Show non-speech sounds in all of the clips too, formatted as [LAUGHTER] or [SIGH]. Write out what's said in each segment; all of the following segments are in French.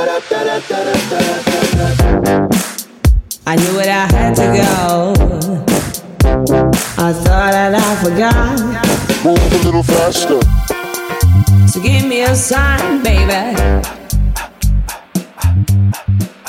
I knew where I had to go. I thought that I forgot. Move a little faster. So give me a sign, baby.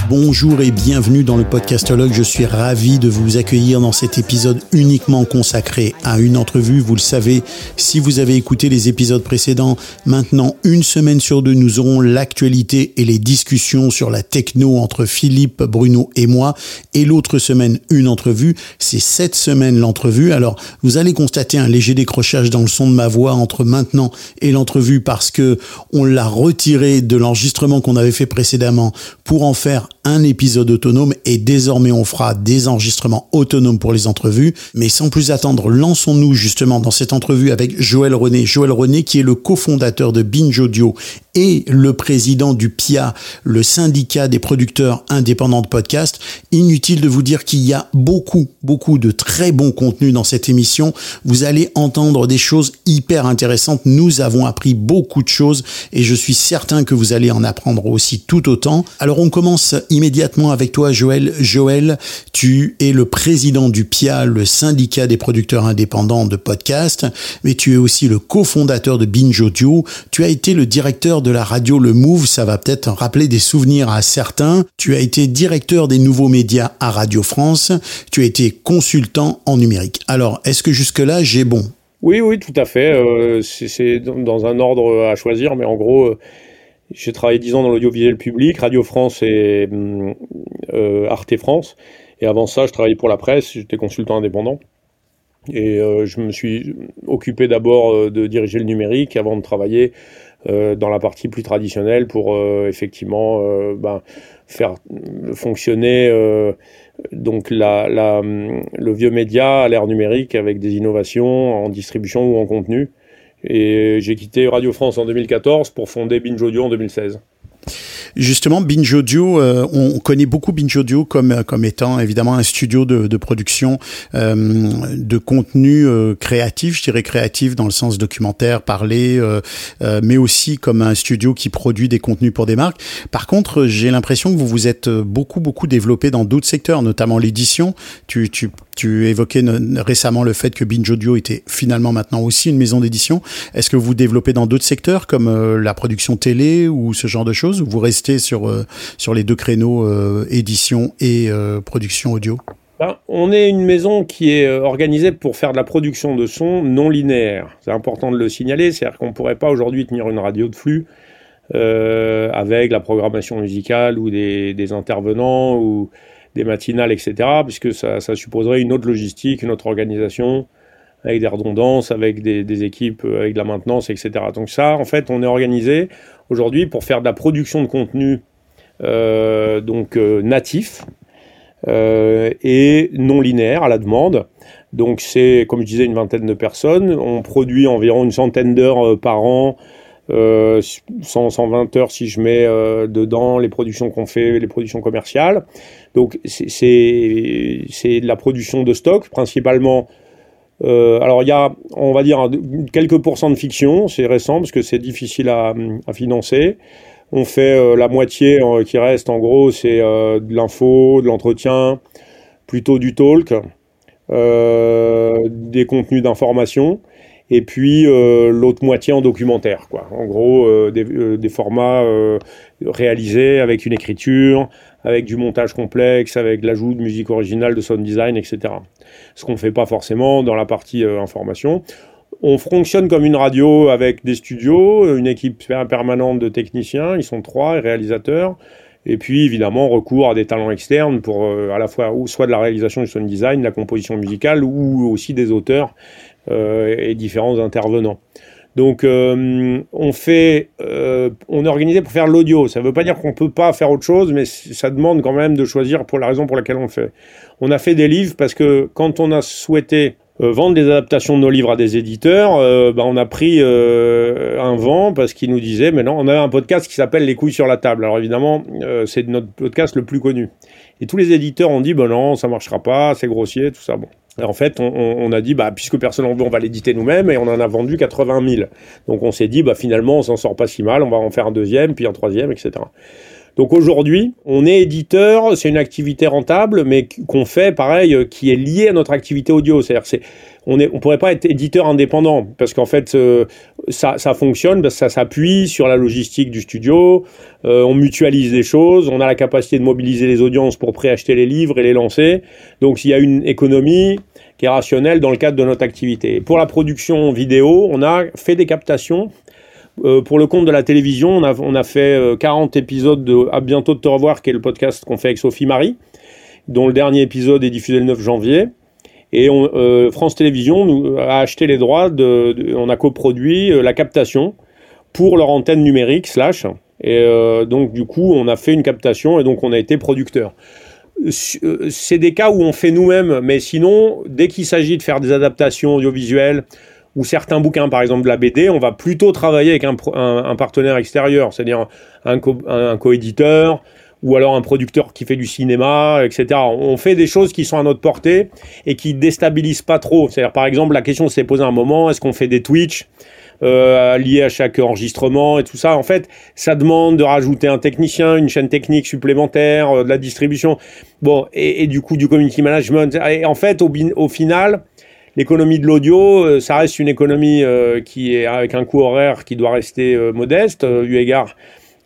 Bonjour et bienvenue dans le podcastologue. Je suis ravi de vous accueillir dans cet épisode uniquement consacré à une entrevue. Vous le savez, si vous avez écouté les épisodes précédents, maintenant une semaine sur deux, nous aurons l'actualité et les discussions sur la techno entre Philippe, Bruno et moi. Et l'autre semaine, une entrevue. C'est cette semaine l'entrevue. Alors, vous allez constater un léger décrochage dans le son de ma voix entre maintenant et l'entrevue parce que on l'a retiré de l'enregistrement qu'on avait fait précédemment pour en faire un épisode autonome et désormais on fera des enregistrements autonomes pour les entrevues. Mais sans plus attendre, lançons-nous justement dans cette entrevue avec Joël René. Joël René qui est le cofondateur de Binge Audio et le président du PIA, le syndicat des producteurs indépendants de podcasts. Inutile de vous dire qu'il y a beaucoup, beaucoup de très bons contenus dans cette émission. Vous allez entendre des choses hyper intéressantes. Nous avons appris beaucoup de choses et je suis certain que vous allez en apprendre aussi tout autant. Alors on commence immédiatement avec toi, Joël. Joël, tu es le président du PIA, le syndicat des producteurs indépendants de podcasts, mais tu es aussi le cofondateur de Binge Audio. Tu as été le directeur de la radio Le Move, ça va peut-être rappeler des souvenirs à certains. Tu as été directeur des nouveaux médias à Radio France. Tu as été consultant en numérique. Alors, est-ce que jusque-là, j'ai bon? Oui, oui, tout à fait. Euh, c'est dans un ordre à choisir, mais en gros... Euh, j'ai travaillé dix ans dans l'audiovisuel public, Radio France et hum, euh, Arte France. Et avant ça, je travaillais pour la presse, j'étais consultant indépendant. Et je me suis occupé d'abord de diriger le numérique avant de travailler dans la partie plus traditionnelle pour euh, effectivement euh, ben, faire fonctionner donc hum, le vieux média à l'ère numérique avec des innovations en distribution ou en contenu. Et j'ai quitté Radio France en 2014 pour fonder Binge Audio en 2016. Justement, Binge Audio, euh, on connaît beaucoup Binge Audio comme comme étant évidemment un studio de, production euh, de contenu euh, créatif, je dirais créatif dans le sens documentaire, euh, euh, mais aussi comme un studio qui produit des contenus pour des marques. Par contre, j'ai l'impression que vous vous êtes beaucoup beaucoup développé dans d'autres secteurs, notamment l'édition. Tu, tu tu évoquais récemment le fait que Binge Audio était finalement maintenant aussi une maison d'édition. Est-ce que vous développez dans d'autres secteurs comme euh, la production télé ou ce genre de choses? Ou vous restez sur, euh, sur les deux créneaux euh, édition et production audio? Ben, on est une maison qui est organisée pour faire de la production de son non linéaire. C'est important de le signaler, c'est-à-dire qu'on ne pourrait pas aujourd'hui tenir une radio de flux euh, avec la programmation musicale ou des, intervenants ou des matinales, etc., puisque ça, supposerait une autre logistique, une autre organisation, avec des redondances, avec des, équipes, avec de la maintenance, etc. Donc ça, en fait, on est organisé aujourd'hui pour faire de la production de contenu euh, donc euh, natif euh, et non linéaire à la demande. Donc c'est, comme je disais, une vingtaine de personnes. On produit environ une centaine d'heures euh, par an euh, 100, 120 heures si je mets euh, dedans les productions qu'on fait, les productions commerciales. Donc c'est de la production de stock principalement. Euh, alors il y a, on va dire, quelques pourcents de fiction, c'est récent parce que c'est difficile à, financer. On fait euh, la moitié euh, qui reste, en gros, c'est de l'info, de l'entretien, plutôt du talk, des contenus d'information et puis l'autre moitié en documentaire. Quoi. En gros, des, des, formats réalisés avec une écriture, avec du montage complexe, avec l'ajout de musique originale, de sound design, etc. Ce qu'on ne fait pas forcément dans la partie euh, information. On fonctionne comme une radio avec des studios, une équipe permanente de techniciens, ils sont trois, réalisateurs. Et puis évidemment recours à des talents externes pour euh, à la fois soit de la réalisation du sound design, de la composition musicale ou aussi des auteurs euh, et différents intervenants. Donc euh, on fait, euh, on est organisé pour faire l'audio. Ça ne veut pas dire qu'on peut pas faire autre chose, mais ça demande quand même de choisir pour la raison pour laquelle on le fait. On a fait des livres parce que quand on a souhaité euh, vendre des adaptations de nos livres à des éditeurs, bah, on a pris un vent parce qu'ils nous disaient, mais non, on a un podcast qui s'appelle Les couilles sur la table. Alors évidemment, c'est notre podcast le plus connu. Et tous les éditeurs ont dit, ben non, ça marchera pas, c'est grossier, tout ça. Bon. En fait, on, a dit, bah, puisque personne n'en veut, on va l'éditer nous-mêmes, et on en a vendu 80 000. Donc on s'est dit, bah, finalement, on s'en sort pas si mal, on va en faire un deuxième, puis un troisième, etc. Donc aujourd'hui, on est éditeur, c'est une activité rentable, mais qu'on fait pareil, euh, qui est liée à notre activité audio. C'est-à-dire, c'est, on ne on pourrait pas être éditeur indépendant parce qu'en fait, euh, ça, ça, fonctionne, parce que ça s'appuie sur la logistique du studio. Euh, on mutualise des choses, on a la capacité de mobiliser les audiences pour préacheter les livres et les lancer. Donc, il y a une économie qui est rationnelle dans le cadre de notre activité. Pour la production vidéo, on a fait des captations euh, pour le compte de la télévision, on a, fait 40 euh, épisodes de À bientôt de te revoir, qui est le podcast qu'on fait avec Sophie Marie, dont le dernier épisode est diffusé le 9 janvier. Et euh, France Télévisions nous a acheté les droits, de, on a coproduit la captation pour leur antenne numérique, slash. Et donc, du coup, on a fait une captation et donc on a été producteur. C'est des cas où on fait nous-mêmes, mais sinon, dès qu'il s'agit de faire des adaptations audiovisuelles, ou certains bouquins, par exemple de la BD, on va plutôt travailler avec un, partenaire extérieur, c'est-à-dire un, co un coéditeur ou alors un producteur qui fait du cinéma, etc. On fait des choses qui sont à notre portée et qui déstabilisent pas trop. C'est-à-dire, par exemple, la question s'est posée un moment, est-ce qu'on fait des Twitch? Euh, liés à chaque enregistrement et tout ça. En fait, ça demande de rajouter un technicien, une chaîne technique supplémentaire, euh, de la distribution, bon, et, du coup du community management. Et en fait, au, final, L'économie de l'audio, euh, ça reste une économie euh, qui est avec un coût horaire qui doit rester modeste, eu égard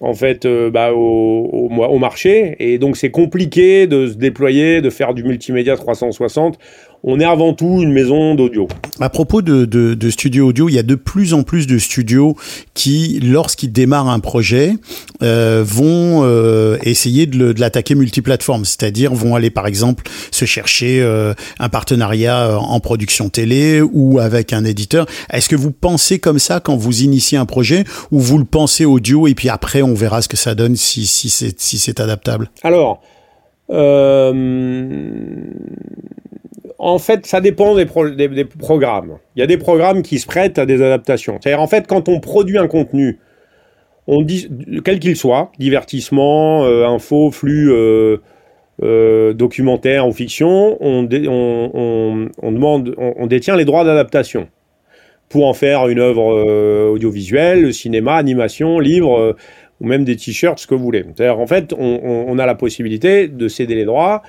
en fait bah, au, marché. Et donc c'est compliqué de se déployer, de faire du multimédia 360 on est avant tout une maison d'audio. À propos de, de, de, studios audio, il y a de plus en plus de studios qui, lorsqu'ils démarrent un projet, euh, vont euh, essayer de, de l'attaquer multiplateforme, c'est-à-dire vont aller par exemple se chercher euh, un partenariat euh, en production télé ou avec un éditeur. Est-ce que vous pensez comme ça quand vous initiez un projet ou vous le pensez audio et puis après on verra ce que ça donne si, si c'est si adaptable? Alors, euh, en fait, ça dépend des, programmes. Il y a des programmes qui se prêtent à des adaptations. C'est-à-dire, en fait, quand on produit un contenu, on dit, quel qu'il soit, divertissement, euh, info, flux, euh, euh, documentaire ou fiction, on, demande, on, détient les droits d'adaptation pour en faire une œuvre audiovisuelle, cinéma, animation, livre ou même des t-shirts, ce que vous voulez. C'est-à-dire, en fait, on, a la possibilité de céder les droits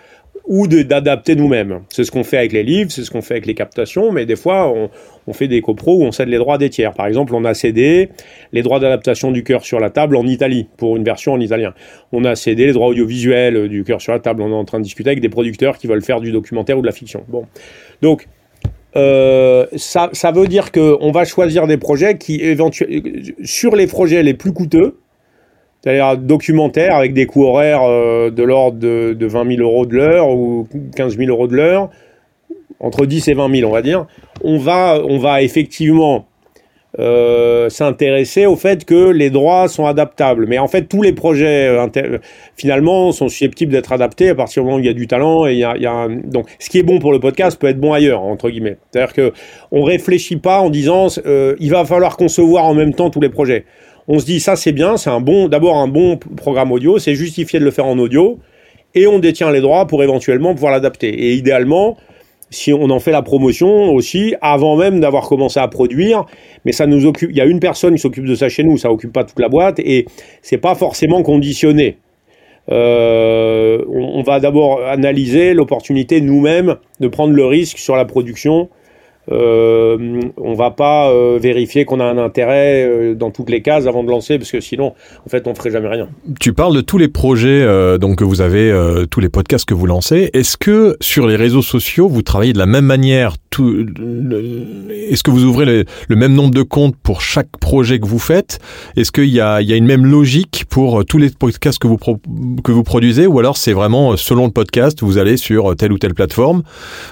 ou d'adapter nous-mêmes. C'est ce qu'on fait avec les livres, c'est ce qu'on fait avec les captations, mais des fois, on, on, fait des copros où on cède les droits des tiers. Par exemple, on a cédé les droits d'adaptation du cœur sur la table en Italie, pour une version en italien. On a cédé les droits audiovisuels du cœur sur la table. On est en train de discuter avec des producteurs qui veulent faire du documentaire ou de la fiction. Bon. Donc, euh, ça, ça veut dire qu'on va choisir des projets qui, éventuellement, sur les projets les plus coûteux, c'est-à-dire documentaire avec des coûts horaires euh, de l'ordre de, 20 000 euros de l'heure ou 15 000 euros de l'heure, entre 10 et 20 000 on va dire, on va, on va effectivement euh, s'intéresser au fait que les droits sont adaptables. Mais en fait, tous les projets euh, finalement sont susceptibles d'être adaptés à partir du moment où il y a du talent et il y a, donc ce qui est bon pour le podcast peut être bon ailleurs entre guillemets. C'est-à-dire que on réfléchit pas en disant il va falloir concevoir en même temps tous les projets on se dit ça c'est bien, c'est un bon, d'abord un bon programme audio, c'est justifié de le faire en audio, et on détient les droits pour éventuellement pouvoir l'adapter. Et idéalement, si on en fait la promotion aussi, avant même d'avoir commencé à produire, mais ça nous occupe, il y a une personne qui s'occupe de ça chez nous, ça occupe pas toute la boîte, et c'est pas forcément conditionné. Euh, on, va d'abord analyser l'opportunité nous-mêmes de prendre le risque sur la production euh, on va pas euh, vérifier qu'on a un intérêt euh, dans toutes les cases avant de lancer parce que sinon en fait on ferait jamais rien. Tu parles de tous les projets euh, donc que vous avez tous les podcasts que vous lancez. Est-ce que sur les réseaux sociaux vous travaillez de la même manière Est-ce que vous ouvrez le, même nombre de comptes pour chaque projet que vous faites? Est-ce qu'il y y a une même logique pour tous les podcasts que vous que vous produisez? Ou alors c'est vraiment selon le podcast vous allez sur telle ou telle plateforme?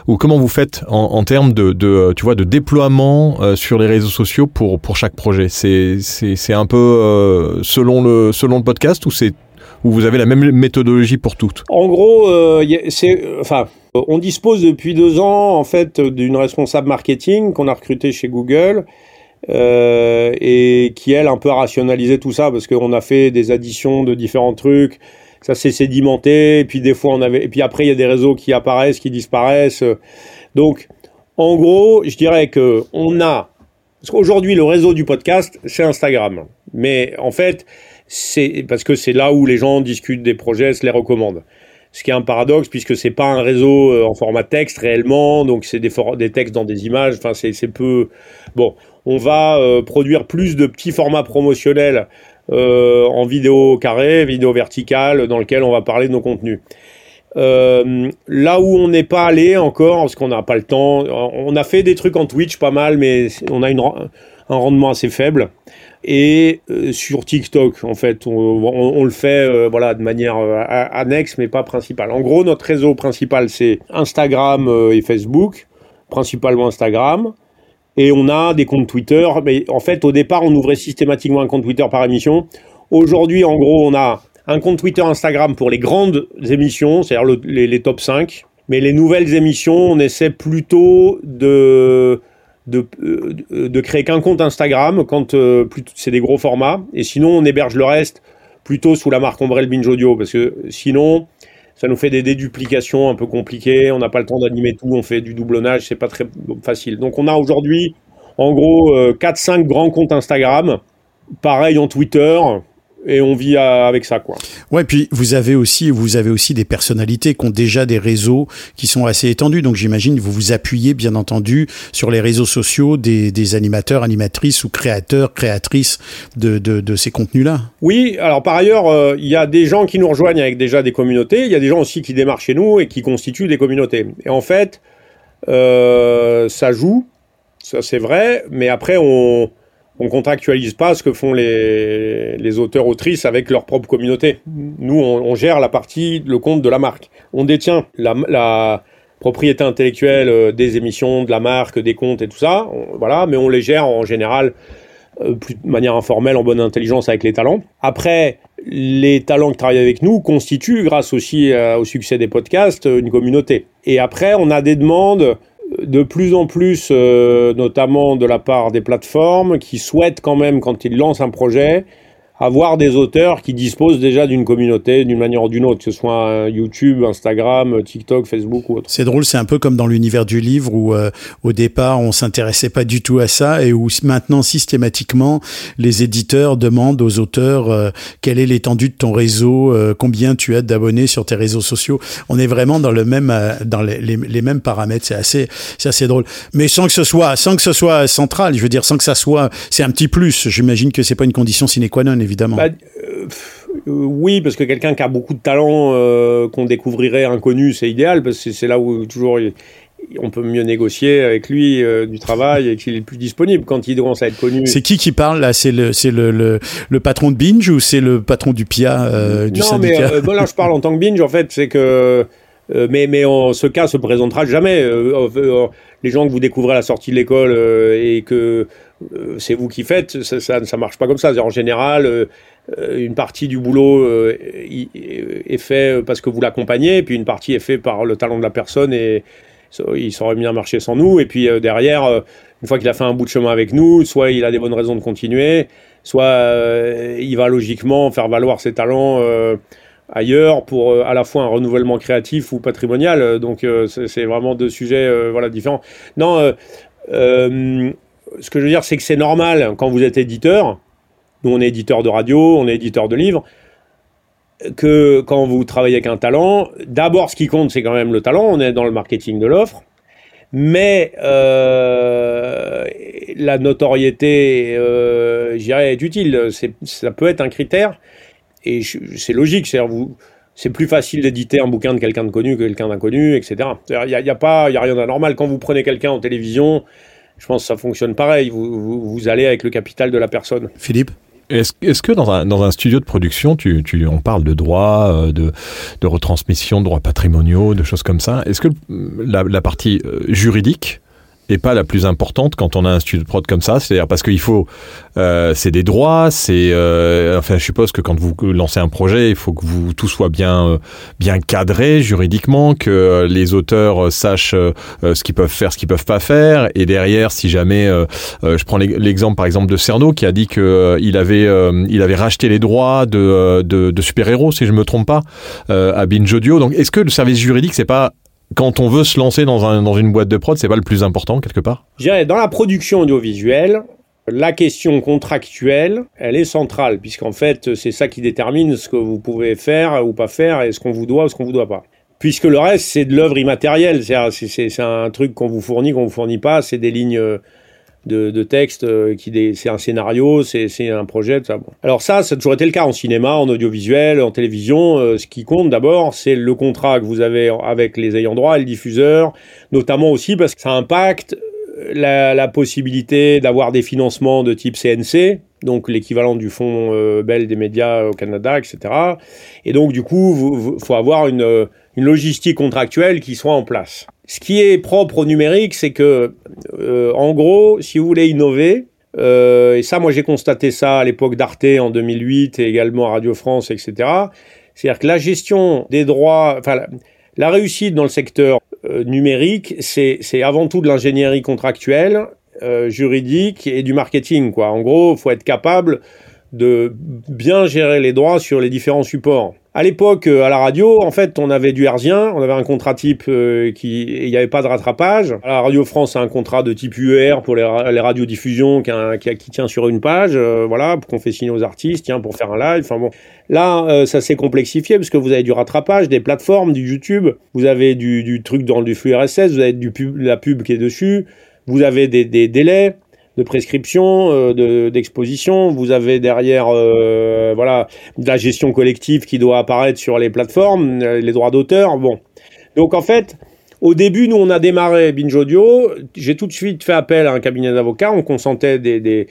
Ou comment vous faites en, termes de euh, tu vois, de déploiement euh, sur les réseaux sociaux pour, pour chaque projet. C'est, un peu euh, selon, le, selon le podcast ou où vous avez la même méthodologie pour toutes? En gros, c'est, enfin, on dispose depuis deux ans en fait d'une responsable marketing qu'on a recrutée chez Google et qui elle un peu a rationalisé tout ça parce qu'on a fait des additions de différents trucs, ça s'est sédimenté et puis des fois on avait et puis après il y a des réseaux qui apparaissent, qui disparaissent, donc en gros, je dirais que on a aujourd'hui le réseau du podcast, c'est Instagram. Mais en fait, c'est parce que c'est là où les gens discutent des projets, se les recommandent. Ce qui est un paradoxe puisque c'est pas un réseau euh, en format texte réellement, donc c'est des, textes dans des images. Enfin, c'est peu. Bon, on va euh, produire plus de petits formats promotionnels euh, en vidéo carré, vidéo verticale, dans lequel on va parler de nos contenus. Euh, là où on n'est pas allé encore, parce qu'on n'a pas le temps, on a fait des trucs en Twitch pas mal, mais on a un rendement assez faible. Et euh, sur TikTok, en fait, on, le fait euh, voilà de manière annexe, mais pas principale. En gros, notre réseau principal c'est Instagram et Facebook, principalement Instagram. Et on a des comptes Twitter, mais en fait, au départ, on ouvrait systématiquement un compte Twitter par émission. Aujourd'hui, en gros, on a un compte Twitter, Instagram pour les grandes émissions, c'est-à-dire les, les, top 5. Mais les nouvelles émissions, on essaie plutôt de, de, euh, de créer qu'un compte Instagram quand euh, c'est des gros formats. Et sinon, on héberge le reste plutôt sous la marque Ombrelle Binge Audio. Parce que sinon, ça nous fait des déduplications un peu compliquées. On n'a pas le temps d'animer tout. On fait du doublonnage. C'est pas très facile. Donc, on a aujourd'hui, en gros, 4-5 euh, grands comptes Instagram. Pareil en Twitter et on vit avec ça quoi. Ouais, puis vous avez aussi vous avez aussi des personnalités qui ont déjà des réseaux qui sont assez étendus. Donc j'imagine que vous vous appuyez bien entendu sur les réseaux sociaux des, des animateurs, animatrices ou créateurs, créatrices de, de, de ces contenus-là. Oui, alors par ailleurs, euh, il y a des gens qui nous rejoignent avec déjà des communautés. Il y a des gens aussi qui démarrent chez nous et qui constituent des communautés. Et en fait, euh, ça joue, ça c'est vrai. Mais après on on contractualise pas ce que font les, auteurs autrices avec leur propre communauté. Nous, on, gère la partie, le compte de la marque. On détient la, propriété intellectuelle euh, des émissions, de la marque, des comptes et tout ça. voilà, mais on les gère en général euh, de manière informelle, en bonne intelligence avec les talents. Après, les talents qui travaillent avec nous constituent, grâce aussi euh, au succès des podcasts, une communauté. Et après, on a des demandes de plus en plus, euh, notamment de la part des plateformes, qui souhaitent quand même, quand ils lancent un projet, avoir des auteurs qui disposent déjà d'une communauté d'une manière ou d'une autre, que ce soit YouTube, Instagram, TikTok, Facebook ou autre. C'est drôle, c'est un peu comme dans l'univers du livre où euh, au départ on s'intéressait pas du tout à ça et où maintenant systématiquement les éditeurs demandent aux auteurs euh, quelle est l'étendue de ton réseau, euh, combien tu as d'abonnés sur tes réseaux sociaux. On est vraiment dans le même dans les, les, mêmes paramètres. C'est assez c'est assez drôle, mais sans que ce soit sans que ce soit central. Je veux dire sans que ça soit c'est un petit plus. J'imagine que c'est pas une condition sine qua non évidemment. Bah, euh, oui, parce que quelqu'un qui a beaucoup de talent, euh, qu'on découvrirait inconnu, c'est idéal, parce que c'est là où toujours on peut mieux négocier avec lui euh, du travail et qu'il est plus disponible quand il commence à être connu. C'est qui qui parle là? C'est le, c'est le, le, patron de Binge ou c'est le patron du PIA du non, mais là je parle en tant que Binge, en fait, c'est que. Mais, mais en ce cas se présentera jamais. les gens que vous découvrez à la sortie de l'école et que euh, c'est vous qui faites, ça, ça, marche pas comme ça. En général, euh, une partie du boulot euh, est fait parce que vous l'accompagnez, puis une partie est fait par le talent de la personne et il saurait bien marcher sans nous. Et puis derrière, une fois qu'il a fait un bout de chemin avec nous, soit il a des bonnes raisons de continuer, soit il va logiquement faire valoir ses talents ailleurs pour à la fois un renouvellement créatif ou patrimonial. Donc c'est vraiment deux sujets voilà différents. Non, ce que je veux dire, c'est que c'est normal quand vous êtes éditeur, nous on est éditeur de radio, on est éditeur de livres, que quand vous travaillez avec un talent, d'abord ce qui compte c'est quand même le talent, on est dans le marketing de l'offre, mais euh, la notoriété, euh, j'irais, est utile, ça peut être un critère, et c'est logique, c'est vous c'est plus facile d'éditer un bouquin de quelqu'un de connu que quelqu'un d'inconnu, etc. Il n'y a, y a, pas, il y a rien d'anormal. Quand vous prenez quelqu'un en télévision, je pense que ça fonctionne pareil. Vous, vous, allez avec le capital de la personne. Philippe? Est-ce est que dans un, dans un, studio de production, tu, tu, on parle de droits, euh, de, de retransmission, de droits patrimoniaux, de choses comme ça? Est-ce que la, la partie euh, juridique pas la plus importante quand on a un studio de prod comme ça. C'est-à-dire parce qu'il faut, euh, c'est des droits, c'est, euh, enfin, je suppose que quand vous lancez un projet, il faut que vous tout soit bien, euh, bien cadré juridiquement, que les auteurs sachent ce qu'ils peuvent faire, ce qu'ils peuvent pas faire, et derrière, si jamais, je prends l'exemple par exemple de Cerno qui a dit que il avait, il avait racheté les droits de, de, de super héros, si je me trompe pas, à Binge Audio. Donc, est-ce que le service juridique c'est pas quand on veut se lancer dans, un, dans une boîte de prod, c'est pas le plus important quelque part Je dirais, dans la production audiovisuelle, la question contractuelle, elle est centrale, puisqu'en fait, c'est ça qui détermine ce que vous pouvez faire ou pas faire, et ce qu'on vous doit ou ce qu'on vous doit pas. Puisque le reste, c'est de l'œuvre immatérielle, c'est un truc qu'on vous fournit, qu'on vous fournit pas, c'est des lignes de, de texte, euh, qui c'est un scénario, c'est un projet, ça. Bon. Alors ça, ça a toujours été le cas en cinéma, en audiovisuel, en télévision. Euh, ce qui compte d'abord, c'est le contrat que vous avez avec les ayants droit et le diffuseur, notamment aussi parce que ça impacte la, la possibilité d'avoir des financements de type CNC, donc l'équivalent du fonds euh, Bell des médias au Canada, etc. Et donc du coup, il faut avoir une, une, logistique contractuelle qui soit en place. Ce qui est propre au numérique, c'est que, euh, en gros, si vous voulez innover, euh, et ça, moi j'ai constaté ça à l'époque d'Arte en 2008 et également à Radio France, etc. C'est-à-dire que la gestion des droits, enfin la, réussite dans le secteur euh, numérique, c'est avant tout de l'ingénierie contractuelle, euh, juridique et du marketing. Quoi. En gros, faut être capable de bien gérer les droits sur les différents supports. À l'époque, euh, à la radio, en fait, on avait du herzien, on avait un contrat type euh, qui, il n'y avait pas de rattrapage. La Radio France, c'est un contrat de type UR pour les, radiodiffusions qui, qui, tient sur une page, euh, voilà, pour qu'on fait signer aux artistes, tiens, pour faire un live. Enfin bon, là, ça s'est complexifié parce que vous avez du rattrapage, des plateformes, du YouTube, vous avez du, du truc dans du flux RSS, vous avez du pub, la pub qui est dessus, vous avez des, des délais de prescription, euh, d'exposition. vous avez derrière, euh, voilà, de la gestion collective qui doit apparaître sur les plateformes, euh, les droits d'auteur. Bon, donc en fait, au début, nous on a démarré Binge Audio. J'ai tout de suite fait appel à un cabinet d'avocats. On consentait des, des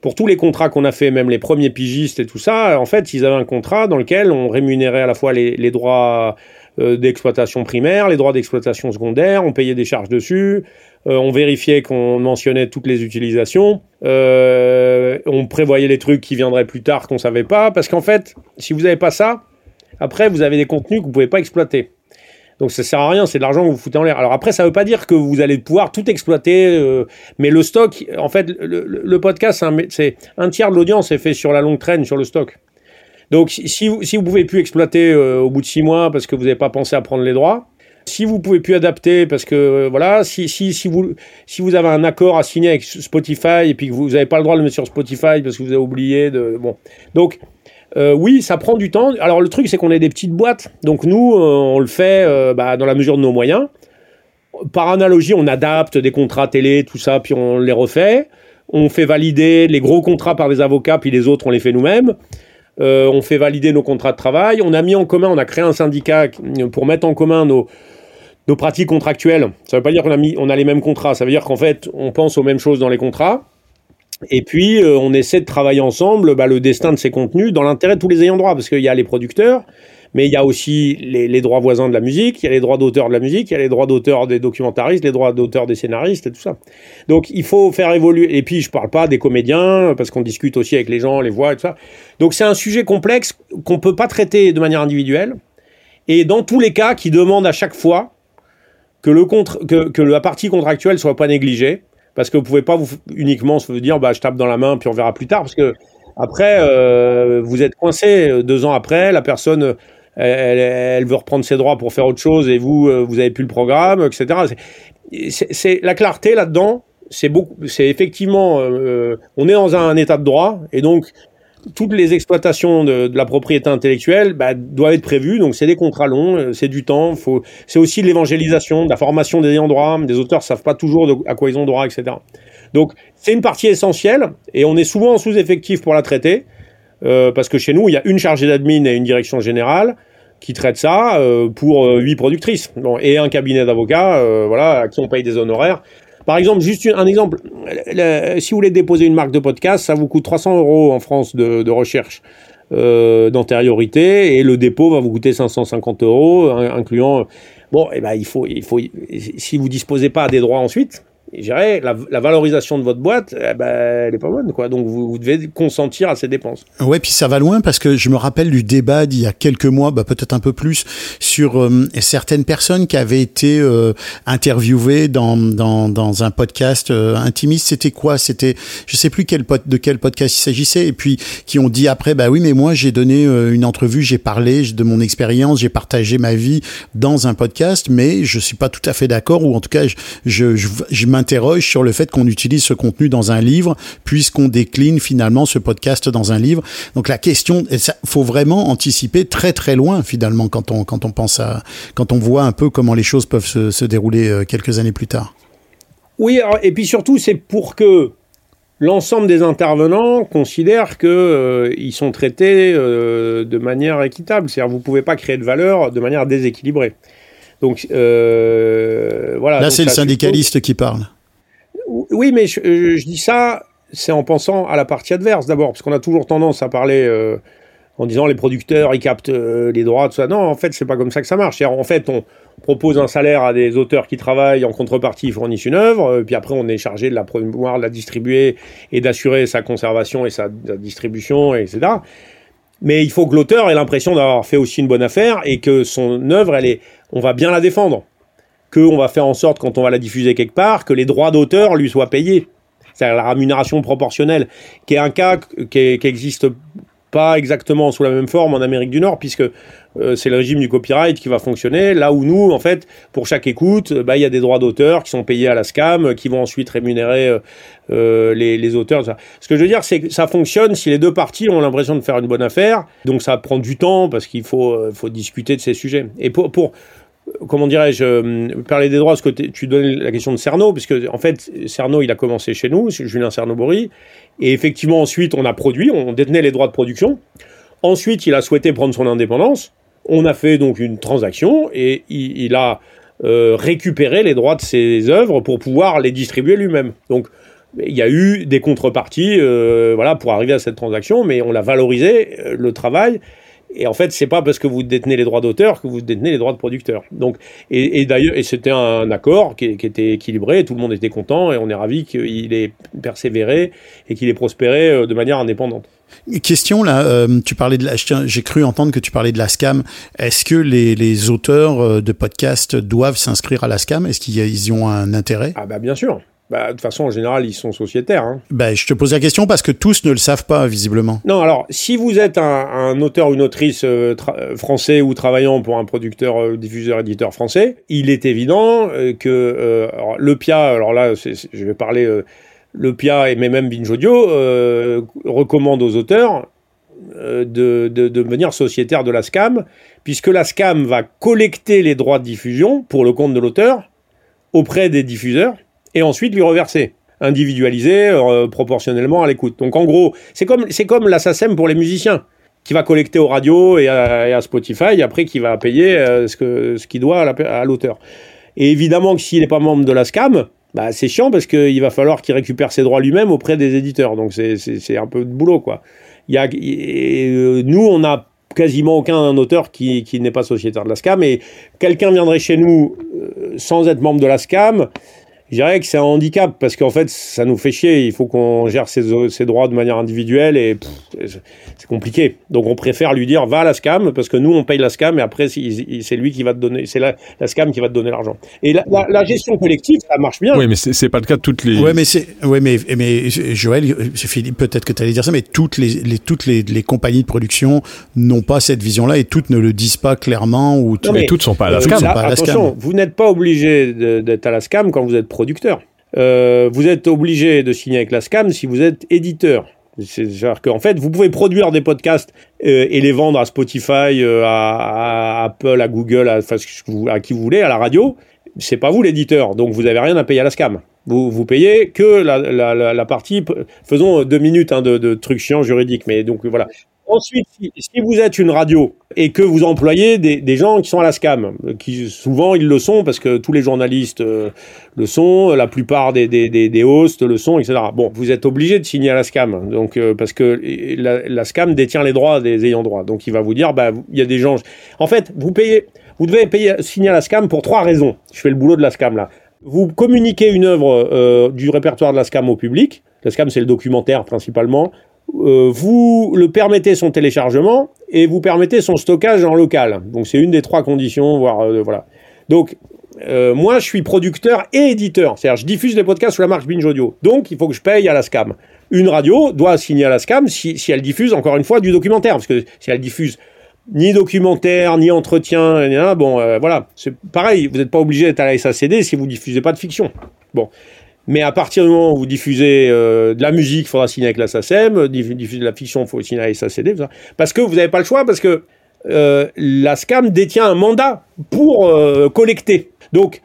pour tous les contrats qu'on a fait, même les premiers pigistes et tout ça, en fait, ils avaient un contrat dans lequel on rémunérait à la fois les, les droits d'exploitation primaire, les droits d'exploitation secondaire, on payait des charges dessus, euh, on vérifiait qu'on mentionnait toutes les utilisations, euh, on prévoyait les trucs qui viendraient plus tard qu'on savait pas, parce qu'en fait, si vous n'avez pas ça, après vous avez des contenus que vous pouvez pas exploiter. Donc ça sert à rien, c'est de l'argent que vous foutez en l'air. Alors après, ça veut pas dire que vous allez pouvoir tout exploiter, euh, mais le stock, en fait, le, podcast, c'est un, tiers de l'audience est fait sur la longue traîne, sur le stock. Donc si vous si vous pouvez plus exploiter au bout de six mois parce que vous n'avez pas pensé à prendre les droits, si vous pouvez plus adapter, parce que euh, voilà, si, si, si, vous, si vous avez un accord à signer avec Spotify et puis que vous n'avez pas le droit de le mettre sur Spotify parce que vous avez oublié de. Bon. Donc, euh, oui, ça prend du temps. Alors, le truc, c'est qu'on est des petites boîtes. Donc, nous, euh, on le fait bah, dans la mesure de nos moyens. Par analogie, on adapte des contrats télé, tout ça, puis on les refait. On fait valider les gros contrats par des avocats, puis les autres, on les fait nous-mêmes. On fait valider nos contrats de travail. On a mis en commun, on a créé un syndicat pour mettre en commun nos, nos pratiques contractuelles. Ça ne veut pas dire qu'on a, on a les mêmes contrats, ça veut dire qu'en fait, on pense aux mêmes choses dans les contrats. Et puis, euh, on essaie de travailler ensemble bah, le destin de ces contenus dans l'intérêt de tous les ayants droit, parce qu'il y a les producteurs, mais il y a aussi les, droits voisins de la musique, il y a les droits d'auteur de la musique, il y a les droits d'auteur des documentaristes, les droits d'auteur des scénaristes et tout ça. Donc, il faut faire évoluer. Et puis, je parle pas des comédiens, parce qu'on discute aussi avec les gens, les voix et tout ça. Donc, c'est un sujet complexe qu'on peut pas traiter de manière individuelle. Et dans tous les cas, qui demande à chaque fois que, le contre, que, que la partie contractuelle soit pas négligée, parce que vous pouvez pas vous uniquement se dire bah je tape dans la main puis on verra plus tard, parce que après euh, vous êtes coincé euh, deux ans après, la personne elle, veut reprendre ses droits pour faire autre chose et vous euh, vous avez plus le programme, etc. La clarté là-dedans. C'est beaucoup, c'est effectivement, euh, on est dans un état de droit et donc toutes les exploitations de, la propriété intellectuelle bah, doivent être prévues. Donc, c'est des contrats longs, euh, c'est du temps. C'est aussi de l'évangélisation, de la formation des ayants droit. Des auteurs savent pas toujours à quoi ils ont droit, etc. Donc, c'est une partie essentielle et on est souvent en sous-effectif pour la traiter euh, parce que chez nous, il y a une chargée d'admin et une direction générale qui traite ça euh, pour huit productrices et un cabinet d'avocats, voilà, à qui on paye des honoraires. Par exemple, juste un exemple, si vous voulez déposer une marque de podcast, ça vous coûte 300 euros en France de, recherche euh, d'antériorité et le dépôt va vous coûter 550 euros, incluant. Bon, eh ben il faut, il faut, si vous disposez pas des droits ensuite, je dirais, la, la, valorisation de votre boîte, eh ben, elle est pas bonne, quoi. Donc, vous, vous, devez consentir à ces dépenses. Ouais, puis ça va loin parce que je me rappelle du débat d'il y a quelques mois, bah, peut-être un peu plus, sur euh, certaines personnes qui avaient été euh, interviewées dans, dans, dans un podcast euh, intimiste. C'était quoi? C'était, je sais plus quel de quel podcast il s'agissait, et puis qui ont dit après, bah oui, mais moi j'ai donné une entrevue, j'ai parlé de mon expérience, j'ai partagé ma vie dans un podcast, mais je suis pas tout à fait d'accord, ou en tout cas, je, je, je, je m'interroge sur le fait qu'on utilise ce contenu dans un livre, puisqu'on décline finalement ce podcast dans un livre. Donc la question, il faut vraiment anticiper très très loin finalement quand on quand on pense à quand on voit un peu comment les choses peuvent se, dérouler euh, quelques années plus tard. Oui, et puis surtout, c'est pour que l'ensemble des intervenants considèrent qu'ils euh, sont traités euh, de manière équitable. C'est-à-dire, vous ne pouvez pas créer de valeur de manière déséquilibrée. Donc, euh, voilà. Là, c'est le syndicaliste qui parle. Oui, mais je, je- je dis ça, c'est en pensant à la partie adverse d'abord, parce qu'on a toujours tendance à parler euh, en disant les producteurs, ils captent euh, les droits, tout ça. Non, en fait, c'est pas comme ça que ça marche. En fait, on propose un salaire à des auteurs qui travaillent, en contrepartie, ils fournissent une œuvre, puis après, on est chargé de la promouvoir, de la distribuer et d'assurer sa conservation et sa, sa distribution, etc. Mais il faut que l'auteur ait l'impression d'avoir fait aussi une bonne affaire et que son œuvre, elle est, on va bien la défendre. Qu'on va faire en sorte, quand on va la diffuser quelque part, que les droits d'auteur lui soient payés. C'est-à-dire la rémunération proportionnelle, qui est un cas qui existe pas exactement sous la même forme en Amérique du Nord, puisque euh, c'est le régime du copyright qui va fonctionner. Là où nous, en fait, pour chaque écoute, bah, il y a des droits d'auteur qui sont payés à la SCAM, euh, qui vont ensuite rémunérer euh, les, auteurs. Ce que je veux dire, c'est que ça fonctionne si les deux parties ont l'impression de faire une bonne affaire. Donc ça prend du temps parce qu'il faut, euh, faut discuter de ces sujets. Et pour, pour comment dirais-je, euh, parler des droits, parce que tu donnes la question de Cerno, puisque en fait, Cerno, il a commencé chez nous, Julien Cerno-Bory, et effectivement, ensuite, on a produit, on détenait les droits de production. Ensuite, il a souhaité prendre son indépendance. On a fait donc une transaction, et il, a euh, récupéré les droits de ses œuvres pour pouvoir les distribuer lui-même. Donc, il y a eu des contreparties, euh, voilà, pour arriver à cette transaction, mais on a valorisé le travail. Et en fait, c'est pas parce que vous détenez les droits d'auteur que vous détenez les droits de producteur. Donc, et, et d'ailleurs, et c'était un accord qui, qui était équilibré, tout le monde était content, et on est ravi qu'il ait persévéré et qu'il ait prospéré euh, de manière indépendante. Question là, euh, tu parlais de la, j'ai cru entendre que tu parlais de la SCAM. Est-ce que les, les auteurs euh, de podcasts doivent s'inscrire à la SCAM? Est-ce qu'ils y ont un intérêt? Ah bah bien sûr. Bah, de toute façon, en général, ils sont sociétaires. Hein. ben, Je te pose la question parce que tous ne le savent pas, visiblement. Non, alors, si vous êtes un, un auteur ou une autrice euh, euh, français ou travaillant pour un producteur, euh, diffuseur, éditeur français, il est évident euh, que alors, le PIA, alors là, je vais parler, le PIA et même Binge Audio recommande aux auteurs de, de, de devenir sociétaire de la SCAM, puisque la SCAM va collecter les droits de diffusion pour le compte de l'auteur auprès des diffuseurs et ensuite lui reverser individualisé euh, proportionnellement à l'écoute. Donc en gros, c'est comme c'est comme la SACEM pour les musiciens qui va collecter aux radios et à, Spotify et après qui va payer euh, ce que ce qu'il doit à la- à l'auteur. Et évidemment que s'il n'est pas membre de la SCAM, bah, c'est chiant parce qu'il va falloir qu'il récupère ses droits lui-même auprès des éditeurs. Donc c'est- un peu de boulot quoi. Il y a, euh, nous, on a quasiment aucun auteur qui, qui n'est pas sociétaire de la SCAM. Et quelqu'un viendrait chez nous euh, sans être membre de la SCAM, je dirais que c'est un handicap parce qu'en fait, ça nous fait chier. Il faut qu'on gère ses, ses droits de manière individuelle et c'est- compliqué. Donc, on préfère lui dire va à la SCAM parce que nous, on paye la SCAM et après, c'est lui qui va te donner, c'est la, la SCAM qui va te donner l'argent. Et la, la- la gestion collective, ça marche bien. Oui, mais c'est pas le cas de toutes les. Ouais, mais c'est, ouais, mais, mais Joël, Philippe, peut-être que tu allais dire ça, mais toutes les, les toutes les, les compagnies de production n'ont pas cette vision-là et toutes ne le disent pas clairement ou Non, mais toutes sont pas à la euh, SCAM. attention, SCAM. vous n'êtes pas obligé d'être à la SCAM quand vous êtes producteur. Euh, vous êtes obligé de signer avec la SCAM si vous êtes éditeur. C'est-à-dire qu'en fait, vous pouvez produire des podcasts euh, et les vendre à Spotify, euh, à, Apple, à Google, à, qui vous voulez, à la radio. C'est pas vous l'éditeur, donc vous avez rien à payer à la SCAM. Vous, payez que la partie. Faisons deux minutes hein, de, de trucs chiants juridiques, mais donc voilà. Ensuite, si, vous êtes une radio et que vous employez des, gens qui sont à la SCAM, qui souvent ils le sont parce que tous les journalistes euh, le sont, la plupart des, des, des, hosts le sont, etc. Bon, vous êtes obligé de signer à la SCAM, donc euh, parce que la, la SCAM détient les droits des ayants droit. Donc il va vous dire, bah il y a des gens. En fait, vous payez, vous devez payer, signer à la SCAM pour trois raisons. Je fais le boulot de la SCAM là. Vous communiquez une œuvre euh, du répertoire de la SCAM au public. La SCAM, c'est le documentaire principalement. Euh, vous le permettez son téléchargement et vous permettez son stockage en local. Donc c'est une des trois conditions, voire euh, voilà. Donc euh, moi je suis producteur et éditeur, c'est-à-dire je diffuse les podcasts sous la marque Binge Audio. Donc il faut que je paye à la SCAM. Une radio doit signer à la SCAM si, si elle diffuse encore une fois du documentaire, parce que si elle diffuse ni documentaire, ni entretien, bon voilà, c'est pareil. Vous n'êtes pas obligé d'être à la SACD si vous diffusez pas de fiction. Bon. Mais à partir du moment où vous diffusez euh, de la musique, il faudra signer avec la SACEM, diff- diffuser de la fiction, il faut signer avec la SACD, tout ça. parce que vous n'avez pas le choix, parce que euh, la SCAM détient un mandat pour euh, collecter. Donc,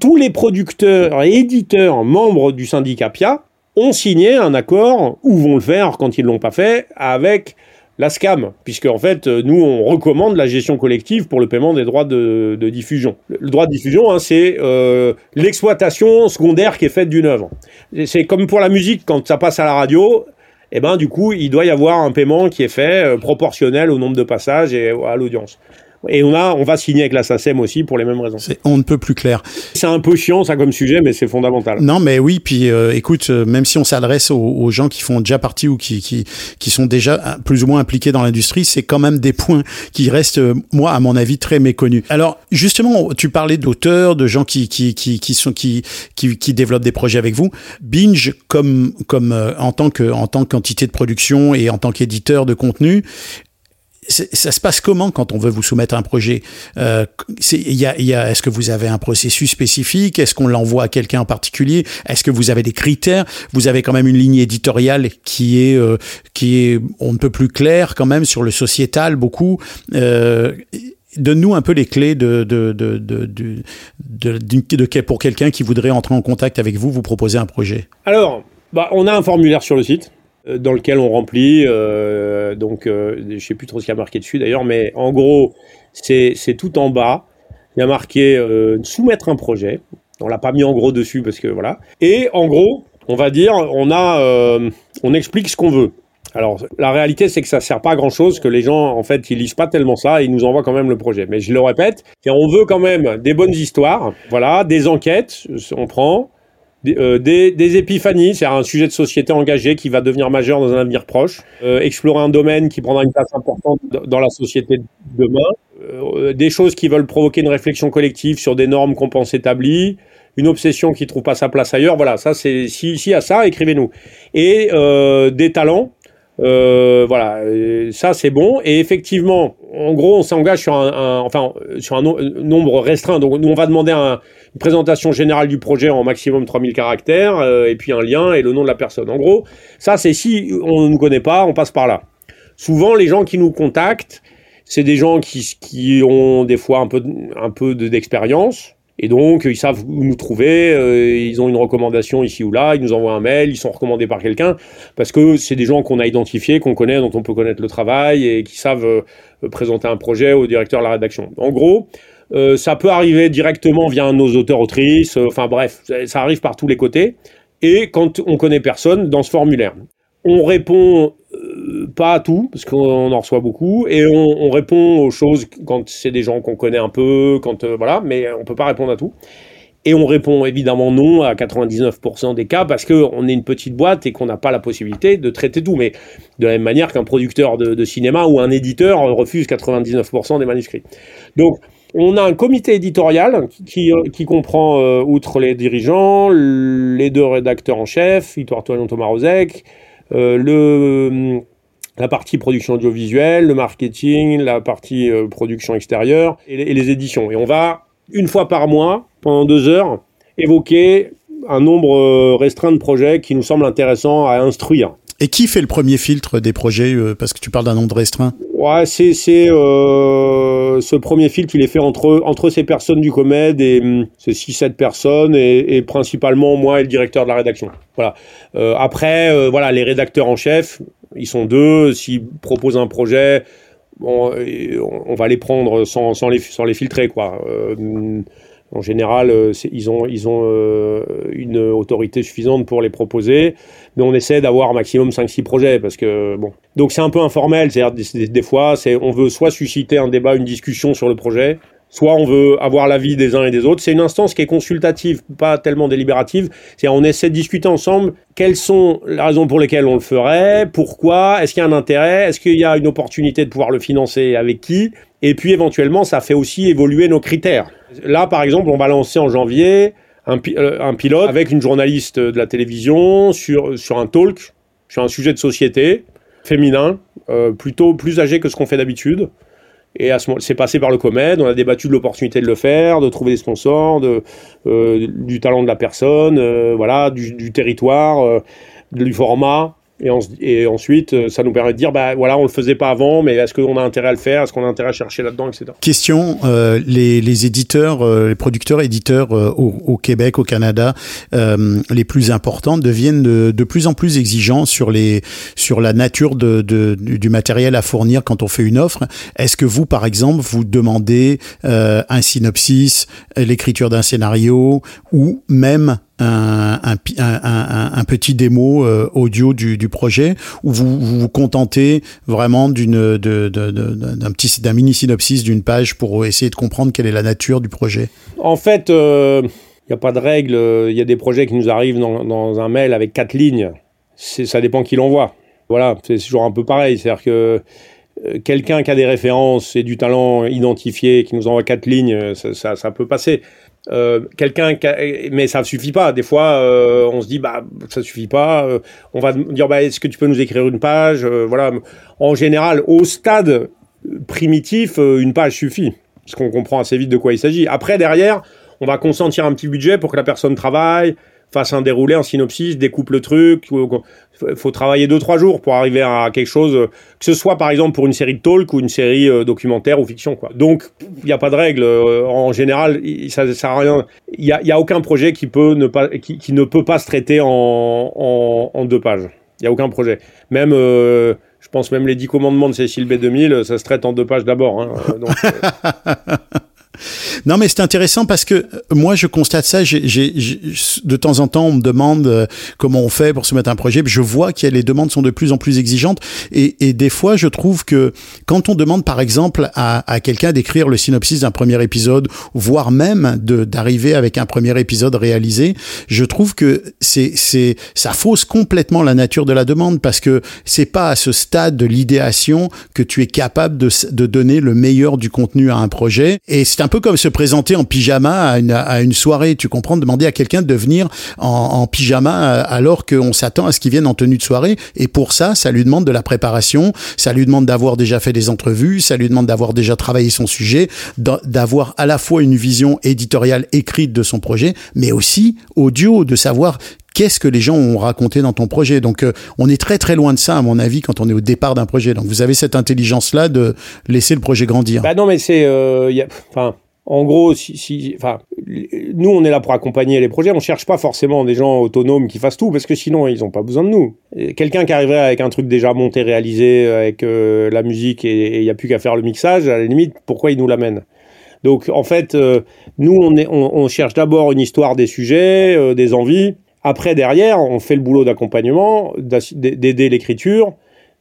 tous les producteurs éditeurs membres du syndicat PIA ont signé un accord, ou vont le faire quand ils ne l'ont pas fait, avec la SCAM, puisque en fait, euh, nous, on recommande la gestion collective pour le paiement des droits de, diffusion. Le droit de diffusion, hein, c'est euh, l'exploitation secondaire qui est faite d'une œuvre. C'est comme pour la musique, quand ça passe à la radio, eh ben, du coup, il doit y avoir un paiement qui est fait euh, proportionnel au nombre de passages et à l'audience. Et on, a, on va signer avec la SACEM aussi pour les mêmes raisons. On ne peut plus clair. C'est un peu chiant, ça, comme sujet, mais c'est fondamental. Non, mais oui, puis euh, écoute, euh, même si on s'adresse aux, aux gens qui font déjà partie ou qui, qui, qui sont déjà euh, plus ou moins impliqués dans l'industrie, c'est quand même des points qui restent, euh, moi, à mon avis, très méconnus. Alors, justement, tu parlais d'auteurs, de gens qui, qui, qui, qui sont qui, qui, qui développent des projets avec vous. Binge, comme, comme euh, en tant que en tant qu'entité de production et en tant qu'éditeur de contenu, ça se passe comment quand on veut vous soumettre un projet? Euh, il y a, y a, Est-ce que vous avez un processus spécifique? Est-ce qu'on l'envoie à quelqu'un en particulier? Est-ce que vous avez des critères? Vous avez quand même une ligne éditoriale qui est, euh, qui est on ne peut plus claire quand même sur le sociétal beaucoup. Euh, Donne-nous un peu les clés de, de, de, de, pour quelqu'un qui voudrait entrer en contact avec vous, vous proposer un projet. Alors, bah, on a un formulaire sur le site dans lequel on remplit, euh, donc euh, je sais plus trop ce qu'il y a marqué dessus d'ailleurs, mais en gros, c'est tout en bas. Il y a marqué euh, soumettre un projet. On l'a pas mis en gros dessus parce que voilà. Et en gros, on va dire, on a, euh, on explique ce qu'on veut. Alors, la réalité, c'est que ça sert pas à grand chose, que les gens, en fait, ils lisent pas tellement ça et ils nous envoient quand même le projet. Mais je le répète, on veut quand même des bonnes histoires, voilà, des enquêtes, on prend, des, euh, des, des épiphanies, c'est un sujet de société engagé qui va devenir majeur dans un avenir proche, euh, explorer un domaine qui prendra une place importante dans la société de demain, euh, des choses qui veulent provoquer une réflexion collective sur des normes qu'on pense établies, une obsession qui trouve pas sa place ailleurs, voilà, ça c'est si, si à ça, écrivez-nous. Et euh, des talents, euh, voilà, euh, ça c'est bon. Et effectivement, en gros, on s'engage sur un, un- enfin, sur un no- nombre restreint. Donc, nous, on va demander un- une présentation générale du projet en maximum 3000 caractères, euh, et puis un lien et le nom de la personne. En gros, ça c'est si on ne nous connaît pas, on passe par là. Souvent, les gens qui nous contactent, c'est des gens qui, qui ont des fois un peu, un peu de- d'expérience. Et donc, ils savent où nous trouver, euh, ils ont une recommandation ici ou là, ils nous envoient un mail, ils sont recommandés par quelqu'un, parce que c'est des gens qu'on a identifiés, qu'on connaît, dont on peut connaître le travail, et qui savent euh, présenter un projet au directeur de la rédaction. En gros, euh, ça peut arriver directement via nos auteurs-autrices, euh, enfin bref, ça, ça arrive par tous les côtés, et quand on connaît personne, dans ce formulaire. On répond pas à tout, parce qu'on en reçoit beaucoup, et on, on répond aux choses quand c'est des gens qu'on connaît un peu, quand euh, voilà, mais on peut pas répondre à tout. Et on répond évidemment non à 99% des cas parce qu'on est une petite boîte et qu'on n'a pas la possibilité de traiter tout. Mais de la même manière qu'un producteur de, cinéma ou un éditeur refuse 99% des manuscrits. Donc, on a un comité éditorial qui, qui comprend, euh, outre les dirigeants, les deux rédacteurs en chef, Victoire Toignon, Thomas Rozek, euh, le, la partie production audiovisuelle, le marketing, la partie euh, production extérieure et les, éditions. Et on va, une fois par mois, pendant deux heures, évoquer un nombre euh, restreint de projets qui nous semblent intéressants à instruire. Et qui fait le premier filtre des projets euh, Parce que tu parles d'un nombre restreint. Ouais, c'est euh, ce premier filtre, il est fait entre entre ces personnes du Comed et hum, ces 6-7 personnes et, principalement moi et le directeur de la rédaction. Voilà. Euh, après, euh, voilà, les rédacteurs en chef, ils sont deux. S'ils proposent un projet, on, on va les prendre sans, sans les sans les filtrer quoi. En général, euh, ils ont, ont euh, une autorité suffisante pour les proposer, mais on essaie d'avoir un maximum 5-6 projets parce que bon. Donc c'est un peu informel, c'est-à-dire des, fois, on veut soit susciter un débat, une discussion sur le projet, soit on veut avoir l'avis des uns et des autres. C'est une instance qui est consultative, pas tellement délibérative. C'est-à-dire on essaie de discuter ensemble quelles sont les raisons pour lesquelles on le ferait, pourquoi, est-ce qu'il y a un intérêt, est-ce qu'il y a une opportunité de pouvoir le financer, avec qui, et puis éventuellement ça fait aussi évoluer nos critères. Là par exemple on va lancer en janvier un, euh, pilote avec une journaliste de la télévision sur, sur un talk, sur un sujet de société féminin, euh, plutôt plus âgé que ce qu'on fait d'habitude. Et à ce moment, c'est passé par le Comed. On a débattu de l'opportunité de le faire, de trouver des sponsors, de, euh, du talent de la personne, voilà, du, territoire, du format. Et, ensuite, euh, ça nous permet de dire, bah voilà, on le faisait pas avant, mais est-ce qu'on a intérêt à le faire? Est-ce qu'on a intérêt à chercher là-dedans, etc. Question, euh, les, les éditeurs, euh, les producteurs éditeurs euh, au, au Québec, au Canada, euh, les plus importants deviennent de, de plus en plus exigeants sur les sur la nature de, de- du du matériel à fournir quand on fait une offre. Est-ce que vous, par exemple, vous demandez euh, un synopsis, l'écriture d'un scénario ou même un, petit démo euh, audio du, projet ou vous vous, contentez vraiment d'une d'un petit d'un mini synopsis d'une page pour essayer de comprendre quelle est la nature du projet En fait, il n'y a pas de règle. Il y a des projets qui nous arrivent dans, un mail avec quatre lignes. Ça dépend qui l'envoie. Voilà, c'est toujours un peu pareil. C'est-à-dire que euh, quelqu'un qui a des références et du talent identifié, qui nous envoie quatre lignes, euh, ça peut passer. Euh, quelqu'un mais ça suffit pas. Des fois euh, on se dit bah ça suffit pas euh, on va dire bah est-ce que tu peux nous écrire une page voilà. En général au stade primitif une page suffit parce qu'on comprend assez vite de quoi il s'agit. Après derrière on va consentir un petit budget pour que la personne travaille fasse un déroulé un synopsis découpe le truc il faut travailler deux trois jours pour arriver à quelque chose que ce soit par exemple pour une série de talk ou une série euh, documentaire ou fiction quoi. Donc il n'y a pas de règle euh, en général ça sert à rien. Il y a, y a aucun projet qui peut ne pas qui, ne peut pas se traiter en, en, deux pages. Il y a aucun projet. Même euh, je pense même les 10 commandements de Cécile B2000 ça se traite en deux pages d'abord hein. [LAUGHS] Non, mais c'est intéressant parce que euh, moi, je constate ça. J'ai, j'ai- j'ai- de temps en temps, on me demande euh, comment on fait pour se mettre un projet. Je vois que les demandes sont de plus en plus exigeantes. Et, et des fois, je trouve que quand on demande, par exemple, à, à quelqu'un d'écrire le synopsis d'un premier épisode, voire même de, d'arriver avec un premier épisode réalisé, je trouve que c'est, c'est, ça fausse complètement la nature de la demande parce que c'est pas à ce stade de l'idéation que tu es capable de, de donner le meilleur du contenu à un projet. Et c'est un peu comme se présenter en pyjama à une, soirée. Tu comprends? Demander à quelqu'un de venir en, en pyjama euh, alors qu'on s'attend à ce qu'il vienne en tenue de soirée. Et pour ça, ça lui demande de la préparation. Ça lui demande d'avoir déjà fait des entrevues. Ça lui demande d'avoir déjà travaillé son sujet, d'a- d'avoir à la fois une vision éditoriale écrite de son projet, mais aussi audio, de savoir qu'est-ce que les gens ont raconté dans ton projet. Donc, euh, on est très très loin de ça, à mon avis, quand on est au départ d'un projet. Donc, vous avez cette intelligence-là de laisser le projet grandir. Bah non, mais c'est, euh, enfin, en gros, si, si, enfin, nous, on est là pour accompagner les projets. On cherche pas forcément des gens autonomes qui fassent tout, parce que sinon, ils ont pas besoin de nous. Quelqu'un qui arriverait avec un truc déjà monté, réalisé, avec euh, la musique et il y a plus qu'à faire le mixage, à la limite, pourquoi il nous l'amène? Donc, en fait, euh, nous, on, est, on, on cherche d'abord une histoire des sujets, euh, des envies. Après, derrière, on fait le boulot d'accompagnement, d'aider l'écriture,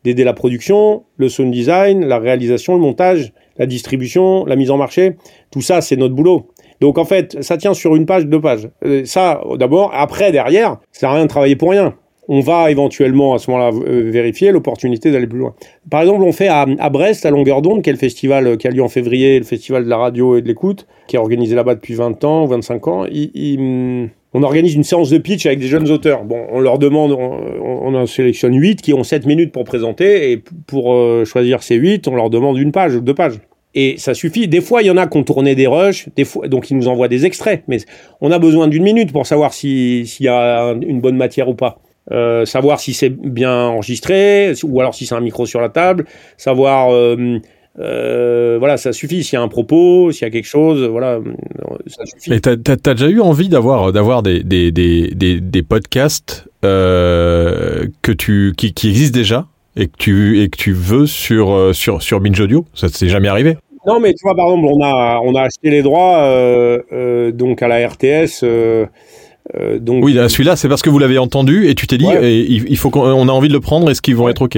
d'aider la production, le sound design, la réalisation, le montage, la distribution, la mise en marché. Tout ça, c'est notre boulot. Donc en fait, ça tient sur une page, deux pages. Euh, ça, d'abord. Après, derrière, ça sert rien de travailler pour rien. On va éventuellement à ce moment-là euh, vérifier l'opportunité d'aller plus loin. Par exemple, on fait à, Brest, à Longueur d'onde, qui est le festival euh, qui a lieu en février, le festival de la radio et de l'écoute, qui est organisé là-bas depuis 20 ans, 25 ans. Il- il- on organise une séance de pitch avec des jeunes auteurs. Bon, on leur demande, on, en sélectionne 8 qui ont 7 minutes pour présenter, et pour euh, choisir ces 8, on leur demande une page ou deux pages. Et ça suffit. Des fois, il y en a qui ont tourné des rushs, des fois, donc ils nous envoient des extraits. Mais on a besoin d'une minute pour savoir si- s'il y a un- une bonne matière ou pas. Euh, savoir si c'est bien enregistré, ou alors si c'est un micro sur la table. Savoir, euh, euh, voilà, ça suffit. S'il y a un propos, s'il y a quelque chose, voilà, euh, ça suffit. Et t'as, déjà eu envie d'avoir, d'avoir des, des, des, des, des podcasts euh, que tu, qui, qui existent déjà et que tu, et que tu veux sur, sur, sur Binge Audio? Ça t'est jamais arrivé? Non, mais tu vois, par exemple, on a, on a acheté les droits euh, donc à la RTS. donc, Oui, là, celui-là, c'est parce que vous l'avez entendu et tu t'es dit, Ouais. et il, il faut qu'on on a envie de le prendre, est-ce qu'ils vont être OK?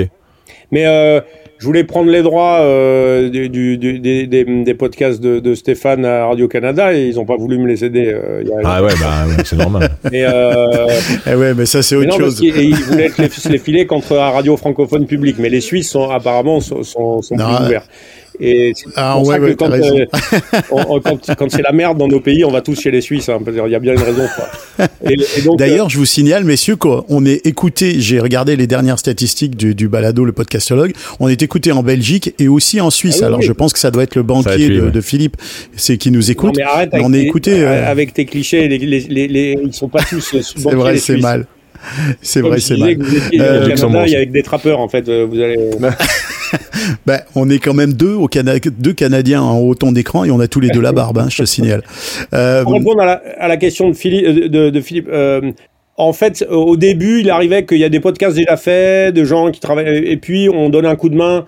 Mais euh, je voulais prendre les droits euh, du, du- du- des, des, des podcasts de, de Stéphane à Radio-Canada et ils n'ont pas voulu me les céder. euh, il y a- Ah ouais, bah, ouais, c'est normal. [LAUGHS] Mais, euh, Eh ouais, mais ça, c'est autre non, chose. qu'ils ils voulaient [LAUGHS] se les, les filer contre un radio francophone public. Mais les Suisses, sont, apparemment, sont, sont, sont Non, plus ouverts. Et c'est Ah, pour ouais, ça que ouais, quand, euh, on- on- quand, quand c'est la merde dans nos pays, on va tous chez les Suisses. hein, qu'il y a bien une raison. Quoi. [LAUGHS] Et, et donc, D'ailleurs, je vous signale, messieurs, qu'on est écouté, j'ai regardé les dernières statistiques du, du balado, le podcastologue, on est écouté en Belgique et aussi en Suisse. Ah oui, Alors, oui. je pense que ça doit être le être banquier de, Philippe, c'est qui nous Non, écoute. mais arrête on est tes- écouté, euh, avec tes clichés. Les, les, les, les- ils sont pas tous. euh, [LAUGHS] C'est vrai, les c'est Suisses. mal. C'est Comme vrai, c'est mal. vous étiez Euh, Canada, il y ça. avec des trappeurs en fait. euh, Vous allez. [LAUGHS] [LAUGHS] Ben, on est quand même deux au Cana deux Canadiens en haut ton d'écran et on a tous les deux la [LAUGHS] barbe, hein, je te signale. Euh, Pour répondre à la, à la question de Philippe, euh, de, de Philippe euh, en fait, au début, il arrivait qu'il y a des podcasts déjà faits, de gens qui travaillent, et puis on donne un coup de main.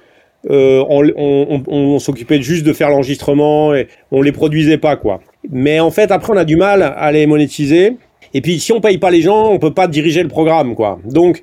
euh, on on, on, on s'occupait juste de faire l'enregistrement et on les produisait pas quoi. Mais en fait, après, on a du mal à les monétiser. Et puis, si on paye pas les gens, on peut pas diriger le programme quoi. Donc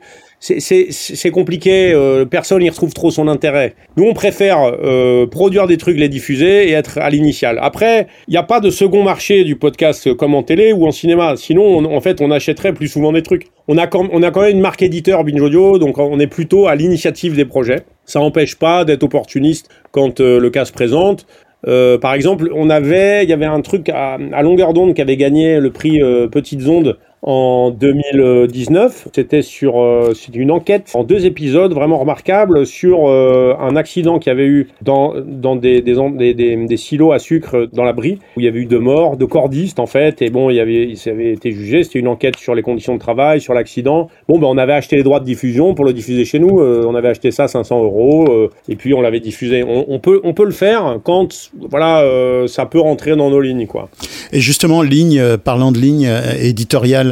c'est- compliqué, euh, personne n'y retrouve trop son intérêt. Nous, on préfère euh, produire des trucs, les diffuser et être à l'initial. Après, il n'y a pas de second marché du podcast comme en télé ou en cinéma. Sinon, on- en fait, on achèterait plus souvent des trucs. On a quand, on a quand même une marque éditeur Binge Audio, donc on est plutôt à l'initiative des projets. Ça n'empêche pas d'être opportuniste quand euh, le cas se présente. Euh, par exemple, on avait, il y avait un truc à, à longueur d'onde qui avait gagné le prix euh, Petites Ondes en 2019. C'était sur, euh, une enquête en deux épisodes vraiment remarquable sur euh, un accident qu'il y avait eu dans des silos à sucre dans la Brie où il y avait eu deux morts, de cordistes en fait. Et bon, il y avait, été jugé. C'était une enquête sur les conditions de travail, sur l'accident. Bon, ben on avait acheté les droits de diffusion pour le diffuser chez nous. Euh, on avait acheté ça 500 euros euh, et puis on l'avait diffusé. On, peut on peut le faire quand voilà ça peut rentrer dans nos lignes quoi. Et justement, ligne, parlant de ligne euh,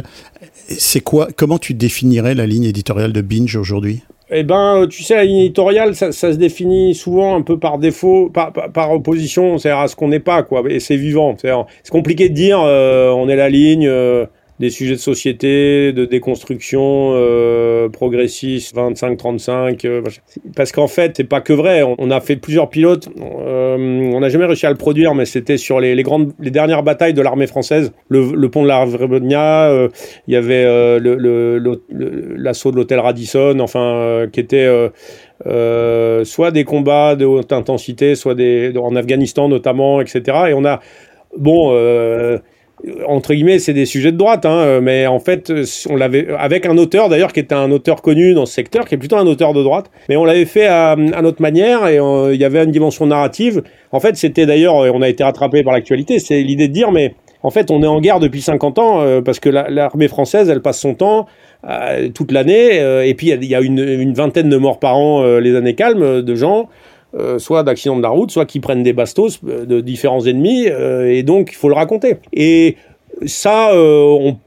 c'est quoi Comment tu définirais la ligne éditoriale de Binge aujourd'hui? Eh ben, tu sais, la ligne éditoriale, ça, se définit souvent un peu par défaut, par, opposition, c'est-à-dire à ce qu'on n'est pas, quoi. Et c'est vivant. C'est compliqué de dire, euh, on est la ligne euh, des sujets de société, de déconstruction euh, progressiste, 25-35, euh, parce qu'en fait, c'est pas que vrai. On, a fait plusieurs pilotes. euh, on n'a jamais réussi à le produire, mais c'était sur les, grandes, les dernières batailles de l'armée française. Le, pont de la Vrebnia, euh, il y avait euh, l'assaut de l'hôtel Radisson, enfin, qui était soit des combats de haute intensité, soit des en Afghanistan notamment, etc. Et on a bon. Entre guillemets, c'est des sujets de droite, hein, mais en fait, on l'avait avec un auteur d'ailleurs qui était un auteur connu dans ce secteur, qui est plutôt un auteur de droite, mais on l'avait fait à, notre manière et euh, il y avait une dimension narrative. En fait, c'était d'ailleurs, on a été rattrapé par l'actualité, c'est l'idée de dire, mais en fait, on est en guerre depuis 50 ans euh, parce que la- l'armée française, elle passe son temps euh, toute l'année, euh, et puis il y a- une, vingtaine de morts par an euh, les années calmes euh, de gens. Euh, soit d'accidents de la route, soit qui prennent des bastos euh, de différents ennemis, euh, et donc il faut le raconter. Et ça, euh, on,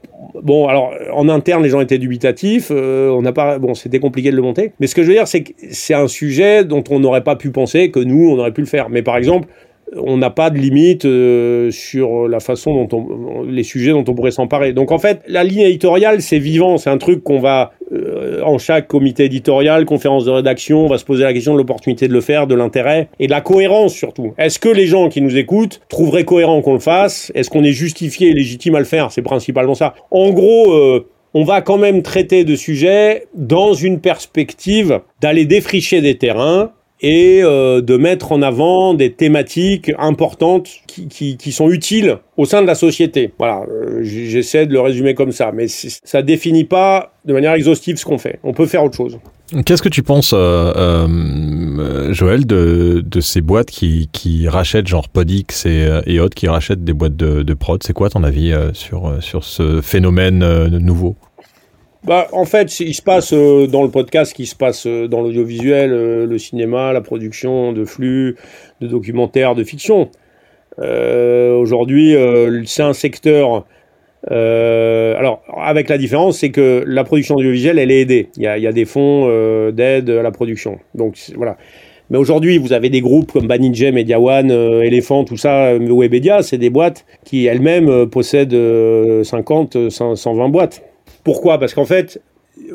bon, alors en interne, les gens étaient dubitatifs, euh, on n'a pas, bon, c'était compliqué de le monter. Mais ce que je veux dire, c'est que c'est un sujet dont on n'aurait pas pu penser que nous, on aurait pu le faire. Mais par exemple, on n'a pas de limite euh, sur la façon dont on, les sujets dont on pourrait s'emparer. Donc en fait, la ligne éditoriale, c'est vivant, c'est un truc qu'on va euh, en chaque comité éditorial, conférence de rédaction, on va se poser la question de l'opportunité de le faire, de l'intérêt et de la cohérence surtout. Est-ce que les gens qui nous écoutent trouveraient cohérent qu'on le fasse? Est-ce qu'on est justifié et légitime à le faire? C'est principalement ça. En gros. euh, on va quand même traiter de sujets dans une perspective d'aller défricher des terrains et euh, de mettre en avant des thématiques importantes qui, qui, sont utiles au sein de la société. Voilà, euh, j'essaie de le résumer comme ça, mais ça définit pas de manière exhaustive ce qu'on fait. On peut faire autre chose. Qu'est-ce que tu penses, euh, Joël, de, de ces boîtes qui, qui rachètent, genre Podix et, et autres, qui rachètent des boîtes de, de prod? C'est quoi ton avis sur, sur ce phénomène nouveau? Bah, en fait, il se passe euh, dans le podcast, ce qui se passe euh, dans l'audiovisuel, euh, le cinéma, la production de flux, de documentaires, de fiction. Aujourd'hui, c'est un secteur. alors, avec la différence, c'est que la production audiovisuelle, elle est aidée. Il y a, des fonds d'aide à la production. Donc voilà. Mais aujourd'hui, vous avez des groupes comme Banijay, Media One, Elephant, tout ça, Webedia, c'est des boîtes qui elles-mêmes possèdent euh, 50, euh, 100, 120 boîtes. Pourquoi? Parce qu'en fait,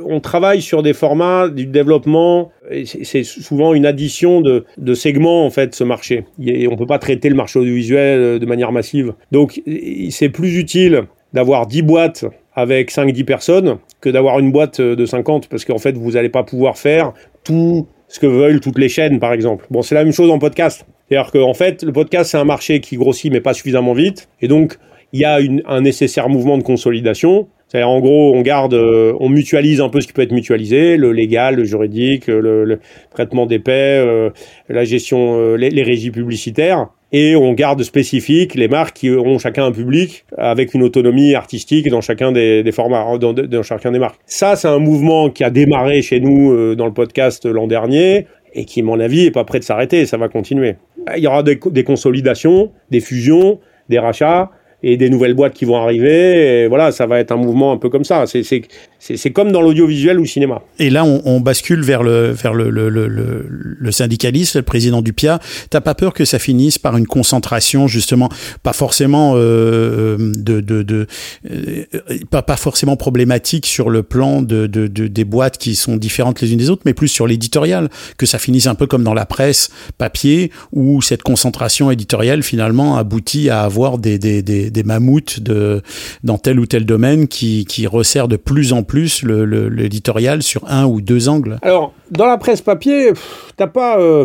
on travaille sur des formats du développement, c'est souvent une addition de, segments, en fait, ce marché. Et on peut pas traiter le marché audiovisuel euh, de manière massive. Donc, c'est plus utile d'avoir 10 boîtes avec 5-10 personnes que d'avoir une boîte euh, de 50, parce qu'en fait, vous n'allez pas pouvoir faire tout ce que veulent toutes les chaînes, par exemple. Bon, c'est la même chose en podcast. C'est-à-dire qu'en fait, le podcast, c'est un marché qui grossit, mais pas suffisamment vite. Et donc, il y a un nécessaire mouvement de consolidation. C'est-à-dire, en gros, on garde, euh, on mutualise un peu ce qui peut être mutualisé, le légal, le juridique, le, le traitement des paix, euh, la gestion, euh, les, régies publicitaires. Et on garde spécifique les marques qui auront chacun un public avec une autonomie artistique dans chacun des, formats, dans, chacun des marques. Ça, c'est un mouvement qui a démarré chez nous dans le podcast l'an dernier et qui, à mon avis, est pas prêt de s'arrêter. Ça va continuer. Il y aura des consolidations, des fusions, des rachats et des nouvelles boîtes qui vont arriver. Voilà, ça va être un mouvement un peu comme ça. C'est comme dans l'audiovisuel ou le cinéma. Et là, on, on, bascule vers le vers le, le, le, le syndicaliste, le président du PIA. T'as pas peur que ça finisse par une concentration, justement, pas forcément euh, de, de, de euh, pas, pas forcément problématique sur le plan de, de, de, des boîtes qui sont différentes les unes des autres, mais plus sur l'éditorial, que ça finisse un peu comme dans la presse papier, où cette concentration éditoriale finalement aboutit à avoir des, des, des des, mammouths de, dans tel ou tel domaine qui, qui resserrent de plus en plus l'éditorial le, sur un ou deux angles Alors, dans la presse papier, t'as pas. Euh,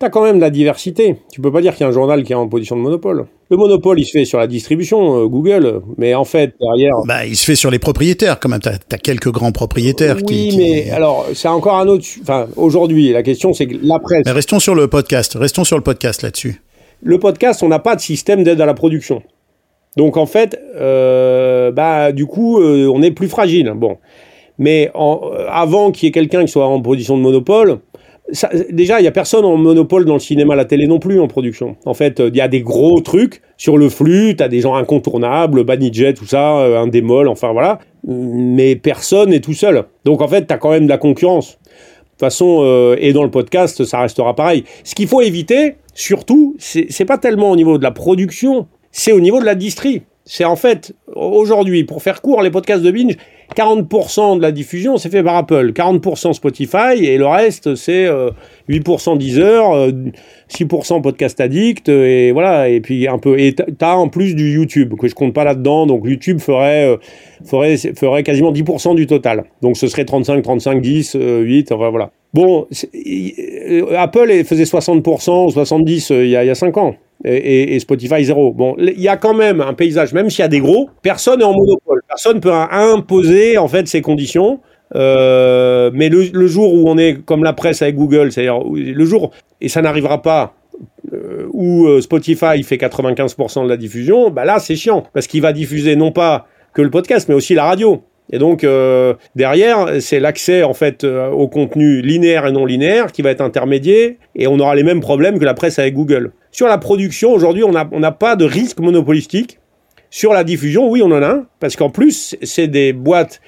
T'as quand même de la diversité. Tu peux pas dire qu'il y a un journal qui est en position de monopole. Le monopole, il se fait sur la distribution, euh, Google, mais en fait, derrière... Bah, il se fait sur les propriétaires, quand même. T'as as quelques grands propriétaires oui, qui... mais alors, c'est encore un autre... Enfin, aujourd'hui, la question, c'est que la presse... Mais restons sur le podcast. Restons sur le podcast là-dessus. Le podcast, on n'a pas de système d'aide à la production. Donc en fait, euh, bah du coup, euh, on est plus fragile. Bon, mais euh, avant qu'il y ait quelqu'un qui soit en position de monopole, déjà il y a personne en monopole dans le cinéma, la télé non plus en production. En fait, il y a des gros trucs sur le flux, tu as des gens incontournables, Banijay, tout ça, un démol, enfin voilà. Mais personne n'est tout seul. Donc en fait, tu as quand même de la concurrence. De toute façon, et dans le podcast, ça restera pareil. Ce qu'il faut éviter, surtout, c'est pas tellement au niveau de la production, c'est au niveau de la distri. C'est en fait, aujourd'hui, pour faire court, les podcasts de binge, 40% de la diffusion, c'est fait par Apple, 40% Spotify, et le reste, c'est euh, 8% Deezer, euh, 6% Podcast Addict, et voilà, et puis un peu. Et t'as en plus du YouTube, que je compte pas là-dedans, donc YouTube ferait, euh, ferait, ferait quasiment 10% du total. Donc ce serait 35, 35, 10, 8, enfin voilà. Bon, euh, Apple faisait 60% ou 70% il y, il y a 5 ans et, Spotify zéro. Bon, il y a quand même un paysage, même s'il y a des gros, personne n'est en monopole. Personne peut imposer en fait ses conditions. Euh, mais le, jour où on est comme la presse avec Google, c'est-à-dire le jour et ça n'arrivera pas euh, où euh, Spotify fait 95% de la diffusion, bah là c'est chiant parce qu'il va diffuser non pas que le podcast mais aussi la radio. Et donc euh, derrière, c'est l'accès en fait euh, au contenu linéaire et non linéaire qui va être intermédiaire et on aura les mêmes problèmes que la presse avec Google. Sur la production, aujourd'hui, on n'a pas de risque monopolistique. Sur la diffusion, oui, on en a un, parce qu'en plus, c'est des boîtes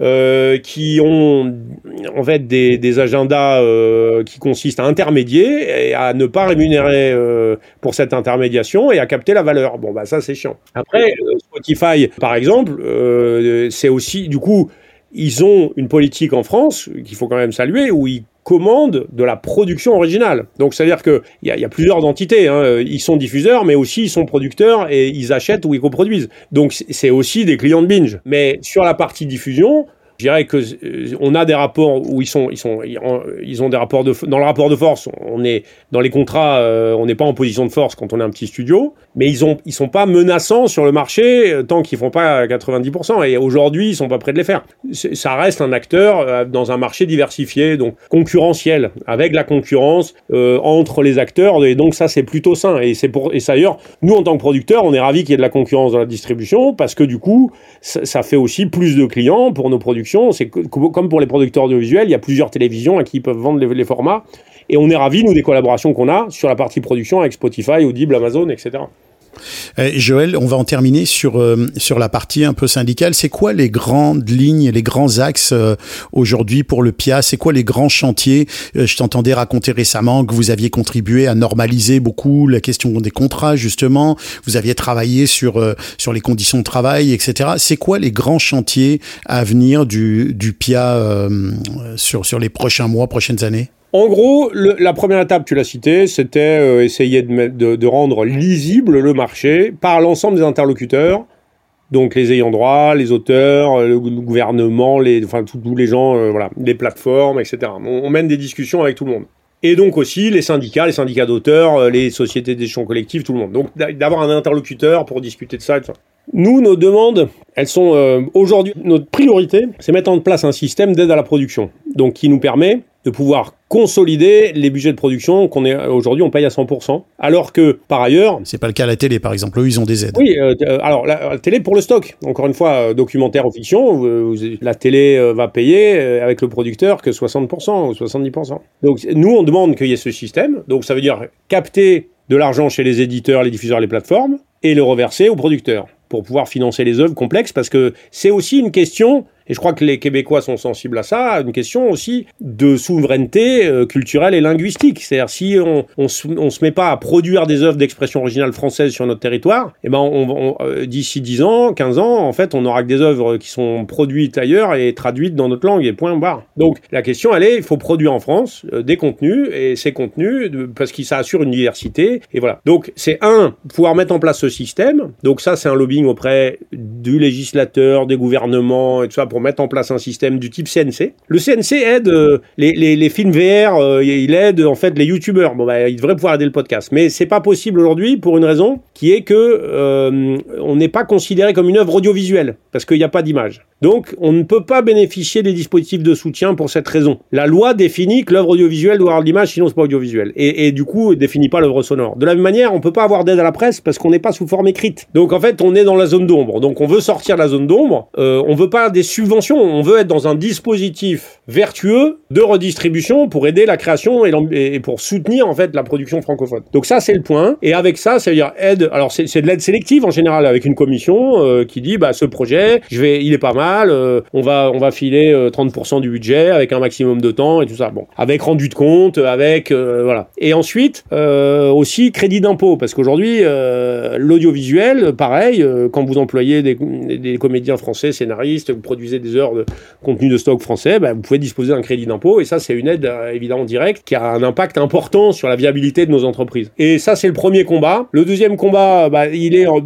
euh, qui ont en fait des, agendas euh, qui consistent à intermédier et à ne pas rémunérer euh, pour cette intermédiation et à capter la valeur. Bon, bah ça c'est chiant. Après, Spotify, par exemple, c'est aussi du coup ils ont une politique en France qu'il faut quand même saluer où ils commandent de la production originale. Donc c'est-à-dire qu'il y, a, y a plusieurs entités. Hein. Ils sont diffuseurs, mais aussi ils sont producteurs et ils achètent ou ils coproduisent. Donc c'est aussi des clients de binge. Mais sur la partie diffusion, je dirais que euh, on a des rapports où ils sont, ils sont, ils ont des rapports de dans le rapport de force. On est dans les contrats, euh, on n'est pas en position de force quand on est un petit studio, mais ils ont, ils sont pas menaçants sur le marché euh, tant qu'ils font pas 90%. Et aujourd'hui, ils sont pas prêts de les faire. Ça reste un acteur dans un marché diversifié, donc concurrentiel, avec la concurrence entre les acteurs. Et donc ça, c'est plutôt sain. Et c'est pour, et d'ailleurs, nous en tant que producteurs, on est ravis qu'il y ait de la concurrence dans la distribution parce que du coup, ça, ça fait aussi plus de clients pour nos c'est comme pour les producteurs audiovisuels, il y a plusieurs télévisions à qui ils peuvent vendre les, les formats. Et on est ravis, nous, des collaborations qu'on a sur la partie production avec Spotify, Audible, Amazon, etc. Euh, Joël, on va en terminer sur euh, sur la partie un peu syndicale. C'est quoi les grandes lignes, les grands axes euh, aujourd'hui pour le PIA C'est quoi les grands chantiers? Euh, Je t'entendais raconter récemment que vous aviez contribué à normaliser beaucoup la question des contrats justement. Vous aviez travaillé sur euh, sur les conditions de travail, etc. C'est quoi les grands chantiers à venir du du PIA sur sur les prochains mois, prochaines années? En gros, la première étape, tu l'as cité, c'était euh, essayer de, rendre lisible le marché par l'ensemble des interlocuteurs, donc les ayants droit, les auteurs, le, le gouvernement, les, enfin gens, euh, les plateformes, etc. On, mène des discussions avec tout le monde. Et donc aussi les syndicats, les syndicats d'auteurs, euh, les sociétés d'échelon collectif, tout le monde. Donc d'a- d'avoir un interlocuteur pour discuter de ça. et ça. Nous, nos demandes, elles sont euh, aujourd'hui, notre priorité, c'est mettre en place un système d'aide à la production. Donc qui nous permet de pouvoir consolider les budgets de production qu'on est aujourd'hui on paye à 100%, alors que par ailleurs C'est pas le cas à la télé, par exemple. Eux, ils ont des aides. oui, euh, euh, alors la, la télé pour le stock. Encore une fois, euh, documentaire ou fiction, la télé euh, va payer avec le producteur que 60% ou 70%. Donc nous, on demande qu'il y ait ce système. Donc ça veut dire capter de l'argent chez les éditeurs, les diffuseurs, les plateformes, et le reverser aux producteurs pour pouvoir financer les œuvres complexes, parce que c'est aussi une question, et je crois que les Québécois sont sensibles à ça, une question aussi de souveraineté euh, culturelle et linguistique. C'est-à-dire si on, on, se, met pas à produire des œuvres d'expression originale française sur notre territoire, eh ben euh, d'ici 10 ans, 15 ans, en fait, on aura que des œuvres qui sont produites ailleurs et traduites dans notre langue et point barre. Donc la question, elle est, il faut produire en France euh, des contenus et ces contenus parce que ça assure une diversité et voilà. Donc c'est un pouvoir mettre en place ce système. Donc ça, c'est un lobbying auprès du législateur, des gouvernements et tout ça pour mettre en place un système du type CNC. Le CNC aide euh, les, films VR, euh, il aide en fait les youtubeurs. Bon bah il devrait pouvoir aider le podcast, mais c'est pas possible aujourd'hui pour une raison qui est que euh, on n'est pas considéré comme une œuvre audiovisuelle parce qu'il n'y a pas d'image. Donc on ne peut pas bénéficier des dispositifs de soutien pour cette raison. La loi définit que l'œuvre audiovisuelle doit avoir l'image, sinon c'est pas audiovisuel. Et, du coup, elle définit pas l'œuvre sonore. De la même manière, on peut pas avoir d'aide à la presse parce qu'on n'est pas sous forme écrite. Donc en fait, on est dans la zone d'ombre. Donc on veut sortir de la zone d'ombre. Euh, on veut pas des subventions. On veut être dans un dispositif vertueux de redistribution pour aider la création et, pour soutenir en fait la production francophone. Donc ça, c'est le point. Et avec ça, ça veut dire aide. Alors c'est c'est de l'aide sélective en général avec une commission euh, qui dit bah ce projet, je vais, il est pas mal. Euh, on va on va filer euh, 30% du budget avec un maximum de temps et tout ça. Bon, avec rendu de compte, avec euh, voilà. Et ensuite euh, aussi crédit d'impôt parce qu'aujourd'hui euh, l'audiovisuel, pareil, euh, quand vous employez des, des comédiens français, scénaristes, vous produisez des heures de contenu de stock français, bah, vous pouvez disposer d'un crédit d'impôt et ça c'est une aide euh, évidemment directe qui a un impact important sur la viabilité de nos entreprises. Et ça c'est le premier combat. Le deuxième combat, bah, il est euh,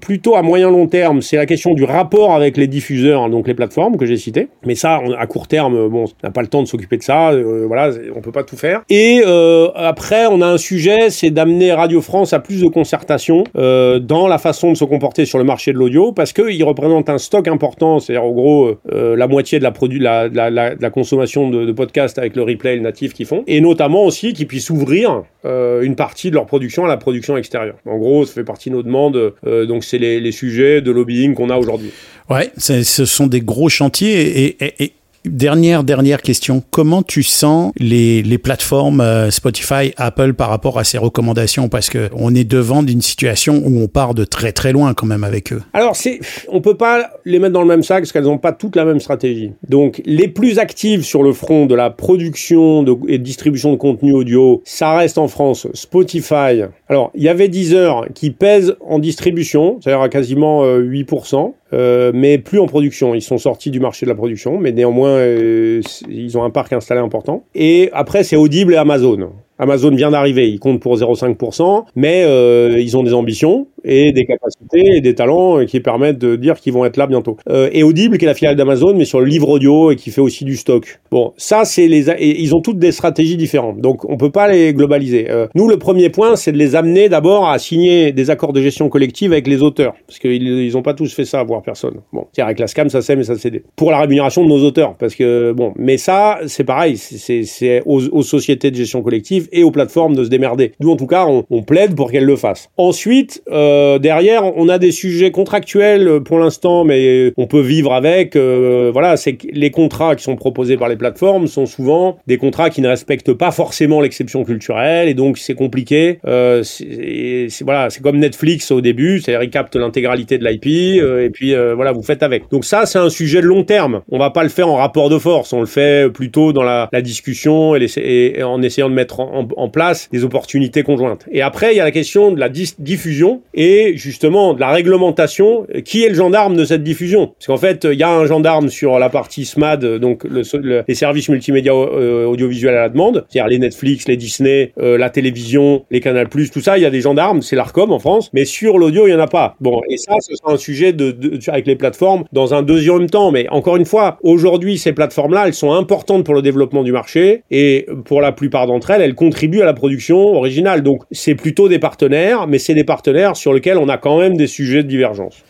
plutôt à moyen long terme, c'est la question du rapport avec les diffuseurs, donc les plateformes que j'ai citées. Mais ça, à court terme, bon, on n'a pas le temps de s'occuper de ça, euh, voilà, on peut pas tout faire. Et euh, après, on a un sujet, c'est d'amener Radio France à plus de concertation euh, dans la façon de se comporter sur le marché de l'audio, parce qu'il représente un stock important, c'est-à-dire en gros euh, la moitié de la, consommation de, podcasts avec le replay le natif qu'ils font, et notamment aussi qu'ils puissent ouvrir euh, une partie de leur production à la production extérieure. En gros, ça fait partie de nos demandes, euh, donc c'est les sujets de lobbying qu'on a aujourd'hui. Ouais, ce sont des gros chantiers. Et, et- et dernière, dernière question. Comment tu sens les, les plateformes euh, Spotify, Apple par rapport à ces recommandations? Parce que on est devant d'une situation où on part de très très loin quand même avec eux. Alors, c'est, on peut pas les mettre dans le même sac parce qu'elles n'ont pas toutes la même stratégie. Donc, les plus actives sur le front de la production et distribution de contenu audio, ça reste en France Spotify. Alors, il y avait Deezer qui pèse en distribution, c'est-à-dire à quasiment euh, 8%, euh, mais plus en production. Ils sont sortis du marché de la production, mais néanmoins, euh, ils ont un parc installé important. Et après, c'est Audible et Amazon. Amazon vient d'arriver, ils comptent pour 0,5%, mais euh, ils ont des ambitions et des capacités et des talents qui permettent de dire qu'ils vont être là bientôt. Euh, et Audible, qui est la filiale d'Amazon, mais sur le livre audio et qui fait aussi du stock. Bon, ça, c'est les, ils ont toutes des stratégies différentes, donc on peut pas les globaliser. Euh, nous, le premier point, c'est de les amener d'abord à signer des accords de gestion collective avec les auteurs, parce qu'ils ils ont pas tous fait ça, voire personne. Bon, c'est avec la SCAM, ça s'aime et ça CD. Pour la rémunération de nos auteurs, parce que bon, mais ça, c'est pareil, c'est- c'est c'est aux, aux sociétés de gestion collective et aux plateformes de se démerder. Nous, en tout cas, on, plaide pour qu'elles le fassent. Ensuite, euh, derrière, on a des sujets contractuels euh, pour l'instant, mais on peut vivre avec. euh, voilà, c'est les contrats qui sont proposés par les plateformes sont souvent des contrats qui ne respectent pas forcément l'exception culturelle, et donc c'est compliqué. Euh, c'est voilà, c'est comme Netflix au début, c'est-à-dire ils captent l'intégralité de l'IP, euh, et puis euh, voilà, vous faites avec. Donc ça, c'est un sujet de long terme. On va pas le faire en rapport de force, on le fait plutôt dans la, la discussion et en essayant de mettre en, en- place des opportunités conjointes. Et après, il y a la question de la diffusion et justement de la réglementation. Qui est le gendarme de cette diffusion? Parce qu'en fait, il y a un gendarme sur la partie SMAD, donc le, les services multimédia euh, audiovisuels à la demande, c'est-à-dire les Netflix, les Disney, euh, la télévision, les Canal+, tout ça, il y a des gendarmes, c'est l'Arcom en France, mais sur l'audio, il y en a pas. Bon, et ça, ce sera un sujet de, avec les plateformes dans un deuxième temps. Mais encore une fois, aujourd'hui, ces plateformes-là, elles sont importantes pour le développement du marché et pour la plupart d'entre elles, elles contribuent à la production originale. Donc, c'est plutôt des partenaires, mais c'est des partenaires sur lesquels on a quand même des sujets de divergence.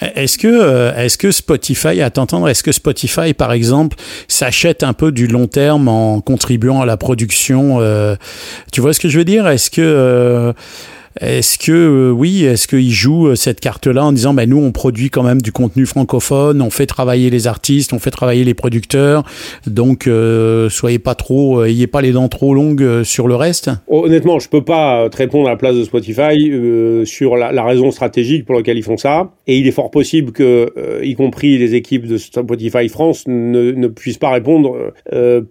Est-ce que, euh, est-ce que Spotify, à t'entendre, est-ce que Spotify, par exemple, s'achète un peu du long terme en contribuant à la production euh, Tu vois ce que je veux dire? Est-ce que euh, est-ce que euh, oui, est-ce qu'ils jouent euh, cette carte-là en disant ben nous on produit quand même du contenu francophone, on fait travailler les artistes, on fait travailler les producteurs, donc euh, soyez pas trop, ayez pas les dents trop longues sur le reste? Honnêtement, je peux pas te répondre à la place de Spotify sur la, raison stratégique pour laquelle ils font ça, et il est fort possible que, y compris les équipes de Spotify France, ne, ne puissent pas répondre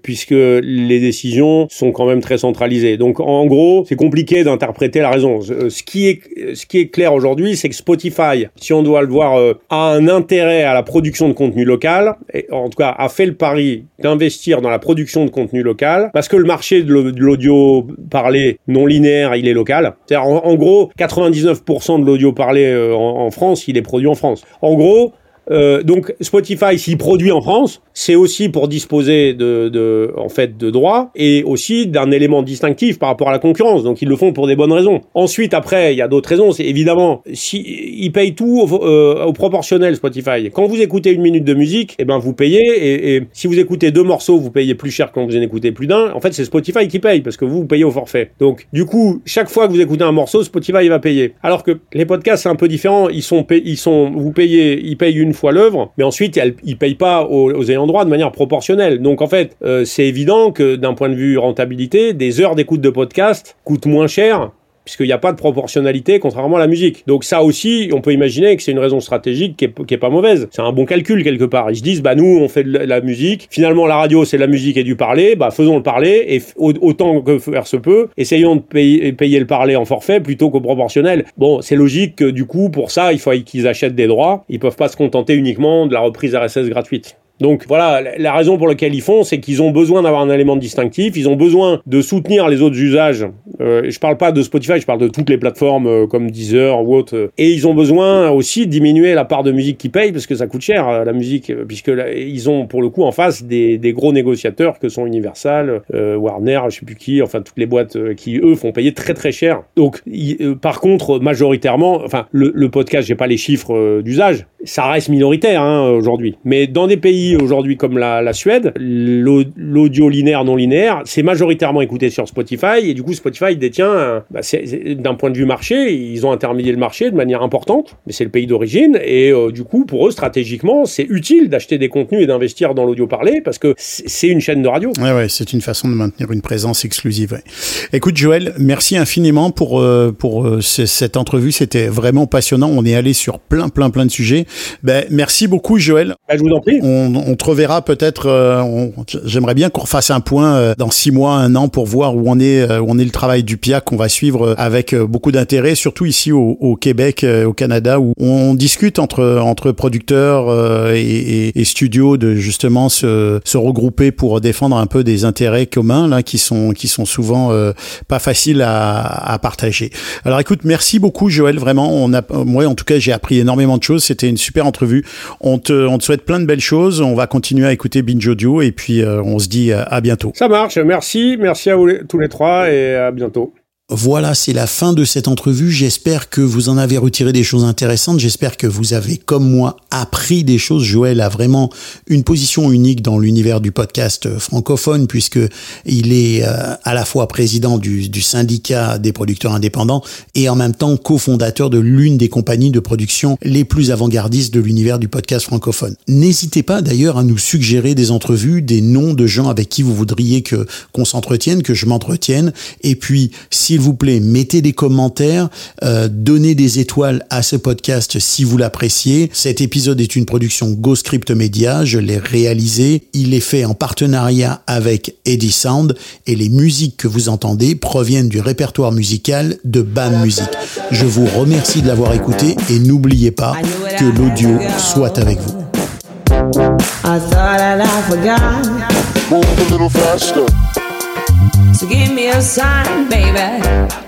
puisque les décisions sont quand même très centralisées. Donc en gros, c'est compliqué d'interpréter la raison euh, ce qui est ce qui est clair aujourd'hui, c'est que Spotify, si on doit le voir, euh, a un intérêt à la production de contenu local, et en tout cas a fait le pari d'investir dans la production de contenu local, parce que le marché de l'audio parlé non linéaire, il est local. C'est-à-dire en, gros, 99% de l'audio parlé euh, en France, il est produit en France. En gros, euh, donc Spotify, s'il produit en France, c'est aussi pour disposer de, de, en fait, de droits et aussi d'un élément distinctif par rapport à la concurrence. Donc ils le font pour des bonnes raisons. Ensuite, après, il y a d'autres raisons. C'est évidemment, si ils payent tout au, euh, au, proportionnel Spotify. Quand vous écoutez une minute de musique, eh ben vous payez et, et, si vous écoutez deux morceaux, vous payez plus cher quand vous en écoutez plus d'un. En fait, c'est Spotify qui paye parce que vous, vous payez au forfait. Donc du coup, chaque fois que vous écoutez un morceau, Spotify va payer. Alors que les podcasts c'est un peu différent. Ils sont, ils sont, vous payez, ils payent une fois l'œuvre, mais ensuite ils ne payent pas aux, ayants droit de manière proportionnelle. Donc en fait, euh, c'est évident que d'un point de vue rentabilité, des heures d'écoute de podcast coûtent moins cher puisqu'il n'y a pas de proportionnalité contrairement à la musique. Donc ça aussi, on peut imaginer que c'est une raison stratégique qui est, pas mauvaise. C'est un bon calcul quelque part. Ils se disent, bah nous, on fait de la musique. Finalement, la radio, c'est la musique et du parler. Bah faisons le parler et autant que faire se peut, essayons de payer, payer le parler en forfait plutôt qu'au proportionnel. Bon, c'est logique que du coup, pour ça, il faut qu'ils achètent des droits. Ils peuvent pas se contenter uniquement de la reprise RSS gratuite. Donc voilà, la raison pour laquelle ils font, c'est qu'ils ont besoin d'avoir un élément distinctif, ils ont besoin de soutenir les autres usages. Euh, je parle pas de Spotify, je parle de toutes les plateformes euh, comme Deezer ou autres. Et ils ont besoin aussi de diminuer la part de musique qu'ils payent parce que ça coûte cher euh, la musique, euh, puisque ils ont pour le coup en face des, des gros négociateurs que sont Universal, Warner, je sais plus qui, enfin toutes les boîtes qui eux font payer très très cher. Donc par contre majoritairement, enfin le, le podcast, j'ai pas les chiffres d'usage, ça reste minoritaire hein, aujourd'hui. Mais dans des pays aujourd'hui comme la, la Suède, l'audio linéaire non linéaire, c'est majoritairement écouté sur Spotify et du coup Spotify détient, bah, d'un point de vue marché, ils ont intermédié le marché de manière importante, mais c'est le pays d'origine et euh, du coup pour eux stratégiquement c'est utile d'acheter des contenus et d'investir dans l'audio parlé parce que c'est une chaîne de radio. Ouais ouais, c'est une façon de maintenir une présence exclusive. Ouais. Écoute Joël, merci infiniment pour euh, pour euh, cette entrevue, c'était vraiment passionnant. On est allé sur plein plein plein de sujets. Ben, merci beaucoup, Joël. Ben, je vous en prie. On, on te reverra peut-être. Euh, J'aimerais bien qu'on refasse un point euh, dans six mois, un an, pour voir où on est, euh, où on est le travail du PIAC qu'on va suivre euh, avec beaucoup d'intérêt, surtout ici au, au Québec, au Canada, où on discute entre entre producteurs et, et, et, studios de justement se, se regrouper pour défendre un peu des intérêts communs là qui sont qui sont souvent pas faciles à, à partager. Alors écoute, merci beaucoup, Joël. Vraiment, on a, moi en tout cas, j'ai appris énormément de choses. C'était une super entrevue. On te, on te souhaite plein de belles choses. On va continuer à écouter Binge et puis euh, on se dit à bientôt. Ça marche. Merci. Merci à vous tous les trois et à bientôt. Voilà, c'est la fin de cette entrevue. J'espère que vous en avez retiré des choses intéressantes. J'espère que vous avez, comme moi, appris des choses. Joël a vraiment une position unique dans l'univers du podcast francophone puisque il est euh, à la fois président du, syndicat des producteurs indépendants et en même temps cofondateur de l'une des compagnies de production les plus avant-gardistes de l'univers du podcast francophone. N'hésitez pas d'ailleurs à nous suggérer des entrevues, des noms de gens avec qui vous voudriez que qu'on s'entretienne, que je m'entretienne. S'il vous plaît, mettez des commentaires, euh, donnez des étoiles à ce podcast si vous l'appréciez. Cet épisode est une production GoScript Media, je l'ai réalisé. Il est fait en partenariat avec Eddie Sound et les musiques que vous entendez proviennent du répertoire musical de BAM Music. Je vous remercie de l'avoir écouté et n'oubliez pas que l'audio soit avec vous. I thought that I forgot. Move a little faster. So give me a sign, baby.